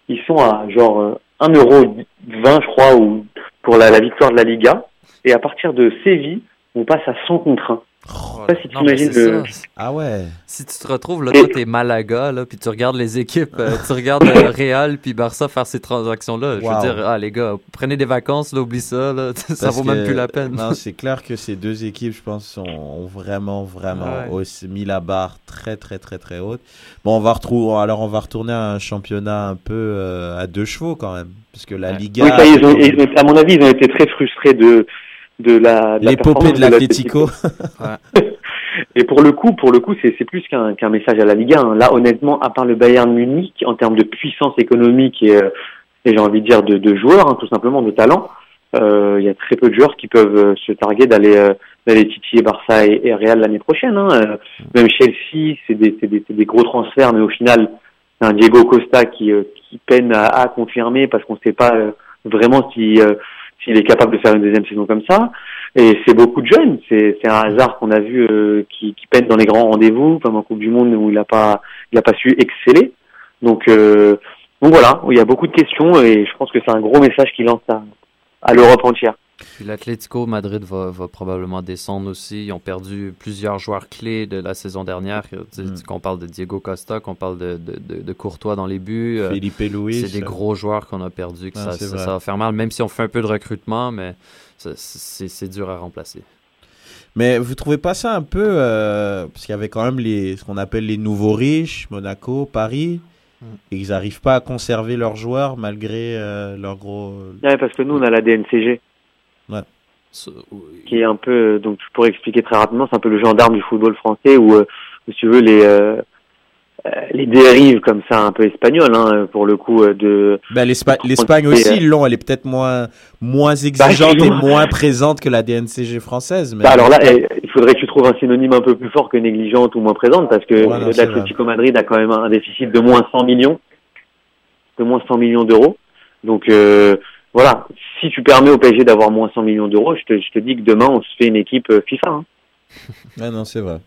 ils sont à genre euh, 1 euro 20 je crois ou pour la, la victoire de la Liga et à partir de Séville on passe à 100 contre 1. Oh, sais pas si non, le- ça. Ah ouais. Si tu te retrouves, là, toi, t'es Malaga, là, puis tu regardes les équipes, euh, tu regardes euh, Real puis Barça faire ces transactions-là. Je Wow. veux dire, ah, les gars, prenez des vacances, là, oublie ça, là, ça vaut même plus la peine. Non, c'est clair que ces deux équipes, je pense, sont, ont vraiment, vraiment Ouais. aussi mis la barre très, très, très, très haute. Bon, on va retrouver, alors on va retourner à un championnat un peu euh, à deux chevaux quand même, parce que la. Liga. Oui, ça y est, ils ont- ils ont- à mon avis, ils ont été très frustrés de, de la, de la L'épopée de l'Atlético. Et pour le coup, pour le coup, c'est c'est plus qu'un qu'un message à la Liga. hein. Là, honnêtement, à part le Bayern Munich, en termes de puissance économique et, euh, et j'ai envie de dire de, de joueurs, hein, tout simplement de talent, euh, il y a très peu de joueurs qui peuvent euh, se targuer d'aller euh, d'aller titiller Barça et, et Real l'année prochaine. Hein. Euh, même Chelsea, c'est des, c'est des, des gros transferts, mais au final, c'est un Diego Costa qui, euh, qui peine à, à confirmer parce qu'on ne sait pas euh, vraiment si euh, s'il est capable de faire une deuxième saison comme ça. Et c'est beaucoup de jeunes. C'est un hasard qu'on a vu euh, qui, qui dans les grands rendez-vous, comme en Coupe du Monde où il n'a pas il a pas su exceller. Donc euh, donc voilà, il y a beaucoup de questions et je pense que c'est un gros message qu'il lance à l'Europe entière. Puis l'Atlético Madrid va, va probablement descendre aussi. Ils ont perdu plusieurs joueurs clés de la saison dernière. Mm. Qu'on parle de Diego Costa, qu'on parle de, de, de, de Courtois dans les buts. euh, Felipe Luis. c'est des gros joueurs qu'on a perdus, que Ah, ça, va faire mal, même si on fait un peu de recrutement, mais ça- c'est c'est dur à remplacer. Mais vous trouvez pas ça un peu euh, parce qu'il y avait quand même les ce qu'on appelle les nouveaux riches, Monaco, Paris, et ils n'arrivent pas à conserver leurs joueurs malgré euh, leur gros. Ouais, parce que nous on a la DNCG. Qui est un peu donc je pourrais expliquer très rapidement, c'est un peu le gendarme du football français où, euh, où, si tu veux les euh, euh, les dérives comme ça un peu espagnoles hein, pour le coup de Ben, Et, L'Espagne aussi, ils l'ont. Elle est peut-être moins moins exigeante ils et moins présente que la DNCG française. Mais Bah, alors là, eh, il faudrait que tu trouves un synonyme un peu plus fort que négligente ou moins présente, parce que c'est l'Atlético Madrid a quand même un déficit de moins 100 millions, de moins 100 millions d'euros. Donc euh, voilà, si tu permets au PSG d'avoir moins 100 millions d'euros, je te, je te dis que demain on se fait une équipe euh, FIFA. Hein. Ouais, non, c'est vrai.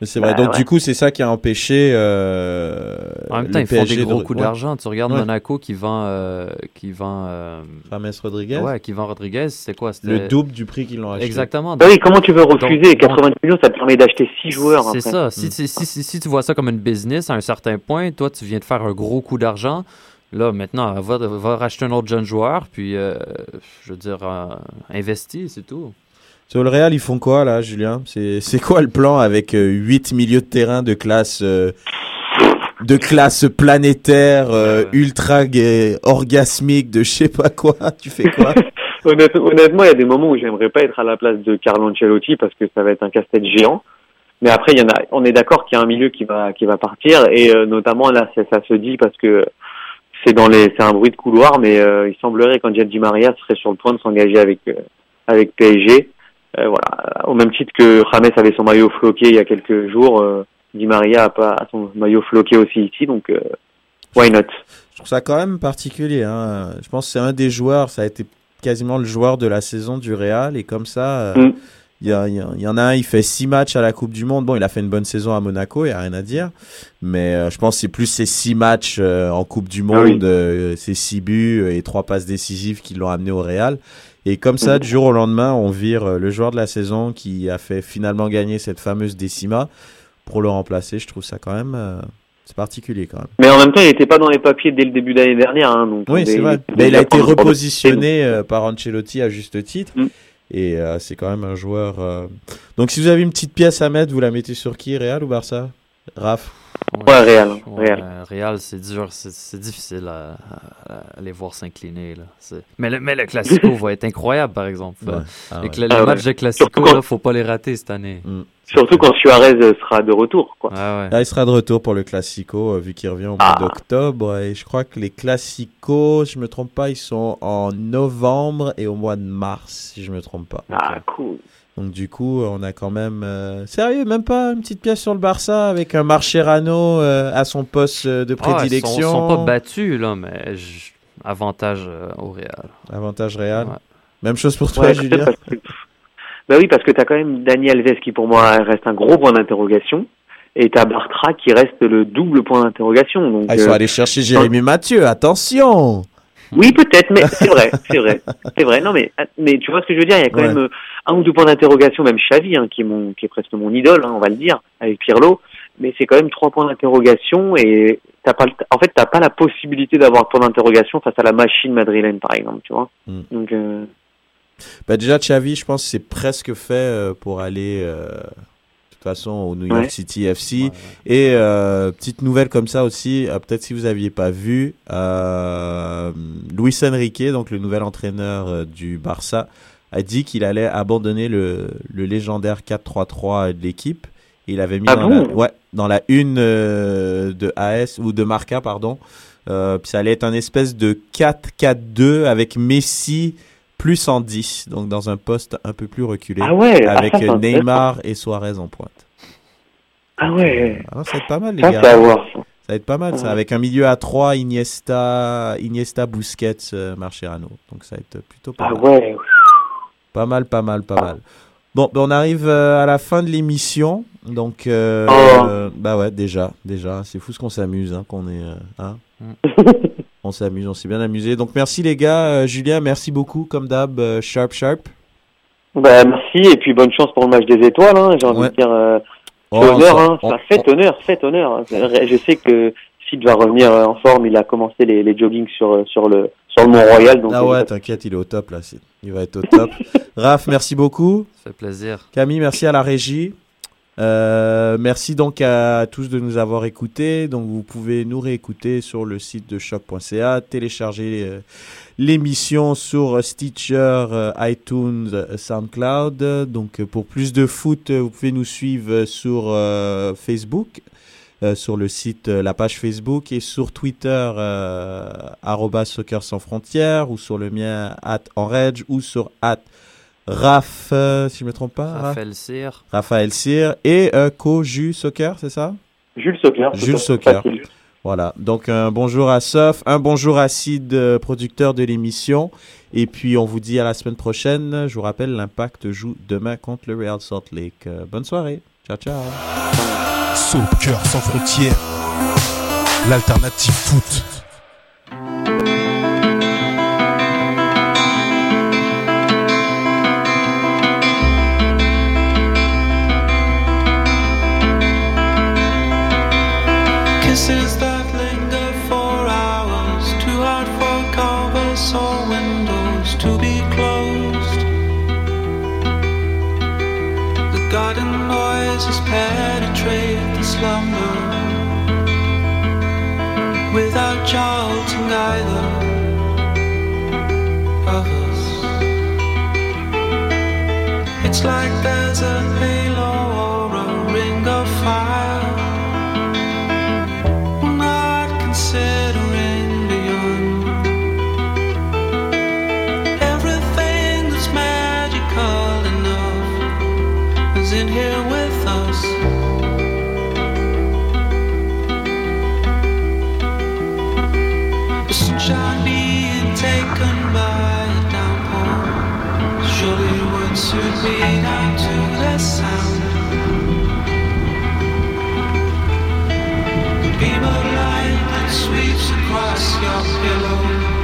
Mais c'est vrai. Bah, Donc ouais. du coup, c'est ça qui a empêché. euh, En même le temps, ils font PSG des gros de- coups ouais. d'argent. Tu regardes Ouais. Monaco qui vend, euh, qui vend, euh, James Rodriguez. ouais, qui vend Rodriguez. C'est quoi Le double du prix qu'ils l'ont acheté. exactement. Bah oui, comment tu veux refuser Donc- 90 millions Ça te permet d'acheter 6 joueurs. C'est ça. Si, Mm. si, si, si, si tu vois ça comme une business à un certain point, toi, tu viens de faire un gros coup d'argent. Là, maintenant, va, va racheter un autre jeune joueur, puis, euh, je veux dire, euh, investis, c'est tout. Sur le Real, ils font quoi là, Julien? C'est c'est quoi le plan avec 8 milieux de terrain de classe euh, de classe planétaire, euh, ultra gay, orgasmique, de je sais pas quoi? Tu fais quoi? Honnête- honnêtement, il y a des moments où j'aimerais pas être à la place de Carlo Ancelotti parce que ça va être un casse-tête géant. Mais après, il y en a, on est d'accord qu'il y a un milieu qui va, qui va partir et euh, notamment là, ça, ça se dit parce que c'est dans les, c'est un bruit de couloir, mais euh, il semblerait qu'Angel Di Maria serait sur le point de s'engager avec, euh, avec PSG. Euh, voilà, au même titre que James avait son maillot floqué il y a quelques jours, Di Maria a pas a son maillot floqué aussi ici, donc why not? Je trouve ça quand même particulier. Hein. Je pense que c'est un des joueurs, ça a été quasiment le joueur de la saison du Real. Et comme ça, Mm. Il y, a- il en a un, il fait six matchs à la Coupe du Monde. Bon, il a fait une bonne saison à Monaco, il n'y a rien à dire. Mais euh, je pense que c'est plus ces six matchs euh, en Coupe du Ah oui. Monde, euh, ces six buts et trois passes décisives qui l'ont amené au Real. Et comme ça, du jour au lendemain, on vire le joueur de la saison qui a fait finalement gagner cette fameuse décima pour le remplacer. Je trouve ça quand même... c'est particulier quand même. Mais en même temps, il n'était pas dans les papiers dès le début d'année dernière, hein, donc Oui, c'est est- vrai. Mais il a été repositionné par Ancelotti à juste titre. Mm. Et euh, c'est quand même un joueur. euh, Donc, si vous avez une petite pièce à mettre, vous la mettez sur qui Real ou Barça? Raph? Ouais, Real. Ouais, Real. Real, c'est dur, c'est difficile à, à- à les voir s'incliner. Mais le, mais le Classico va être incroyable, par exemple. Ouais. Ah ouais. le- Ah matchs de Classico, quand- là, faut pas les rater cette année. Mm. Surtout quand Suarez sera de retour, quoi. Là, il sera de retour pour le Classico, euh, vu qu'il revient au mois Ah. d'octobre. Et je crois que les Classicos, si je me trompe pas, ils sont en novembre et au mois de mars, si je me trompe pas. Ah, cool. Donc du coup, on a quand même... euh, Sérieux, même pas une petite pièce sur le Barça avec un Marcherano euh, à son poste euh, de Ah, ils sont, prédilection. sont pas battus, là, mais je- avantage euh, au Real. Avantage Real. Ouais. Même chose pour toi, Ouais, Julien. parce que- Bah oui, parce que t'as quand même Daniel Alves qui pour moi reste un gros point d'interrogation. Et t'as Bartra qui reste le double point d'interrogation. Donc, Ah, ils sont euh, allés chercher Jérémy Mathieu, attention Oui, peut-être, mais c'est vrai, c'est vrai, c'est vrai. Non, mais mais tu vois ce que je veux dire Il y a quand Ouais. même euh, un ou deux points d'interrogation, même Xavi, hein, qui est mon, qui est presque mon idole, hein, on va le dire, avec Pirlo. Mais c'est quand même trois points d'interrogation et t'as pas, en fait, t'as pas la possibilité d'avoir point d'interrogation face à la machine madrilène, par exemple, tu vois. Mm. Donc, euh, Bah déjà, Xavi, je pense que c'est presque fait euh, pour aller, euh, façon, au New York Ouais. City FC. Ouais, ouais. Et euh, petite nouvelle comme ça aussi, euh, peut-être si vous aviez pas vu, euh, Luis Enrique, donc le nouvel entraîneur euh, du Barça, a dit qu'il allait abandonner le, le légendaire 4-3-3 de l'équipe. Il avait mis Ah dans, bon la, ouais, dans la une euh, de AS ou de Marca, pardon. Euh, puis ça allait être un espèce de 4-4-2 avec Messi plus en 10, donc dans un poste un peu plus reculé, ah ouais, ah, avec. Neymar et Suarez en pointe. Ah ouais, Ah, ça va être pas mal, les ça gars. Ça. Ça va être pas mal, ça. Ouais. Avec un milieu à 3, Iniesta, Iniesta Busquets, euh, Mascherano. Donc ça va être plutôt pas Ah mal. ouais, Pas mal, pas mal, pas mal. Bon, ben, on arrive euh, à la fin de l'émission. Donc, euh, Oh. euh, bah ouais, déjà, déjà. C'est fou ce qu'on s'amuse, hein, qu'on est. euh, hein. on s'amuse, on s'est bien amusé. Donc, merci les gars. Euh, Julien, merci beaucoup, comme d'hab. euh, sharp, sharp. Bah merci et puis bonne chance pour le match des étoiles. Hein. J'ai envie Ouais. de dire euh, Oh, honneur, hein. on- ça fait honneur, fait honneur. hein. Je sais que Sid va revenir euh, en forme. Il a commencé les, les joggings sur euh, sur le sur le Mont Royal. Donc Ah euh, ouais, t'inquiète, il est au top là. Il va être au top. Raph, merci beaucoup. Ça fait plaisir. Camille, merci à la régie. Euh, merci donc à tous de nous avoir écoutés. Donc vous pouvez nous réécouter sur le site de choc.ca, télécharger euh, l'émission sur Stitcher, euh, iTunes, euh, SoundCloud. Donc pour plus de foot, vous pouvez nous suivre sur Facebook, sur le site, la page Facebook et sur Twitter, soccer sans frontières ou sur le mien, enrage ou sur at Raph, euh, si je me trompe pas, Raph- Raphaël Cyr. Raphaël Cyr et euh, Co-Ju Soccer, c'est ça? Jules Soccer. Jules Soccer. facile. Voilà, donc un bonjour à Sof, un bonjour à Sid, euh, producteur de l'émission, et puis on vous dit à la semaine prochaine. Je vous rappelle, l'Impact joue demain contre le Real Salt Lake. Euh, bonne soirée, ciao ciao. Soccer sans frontières, l'alternative foot. Across your pillow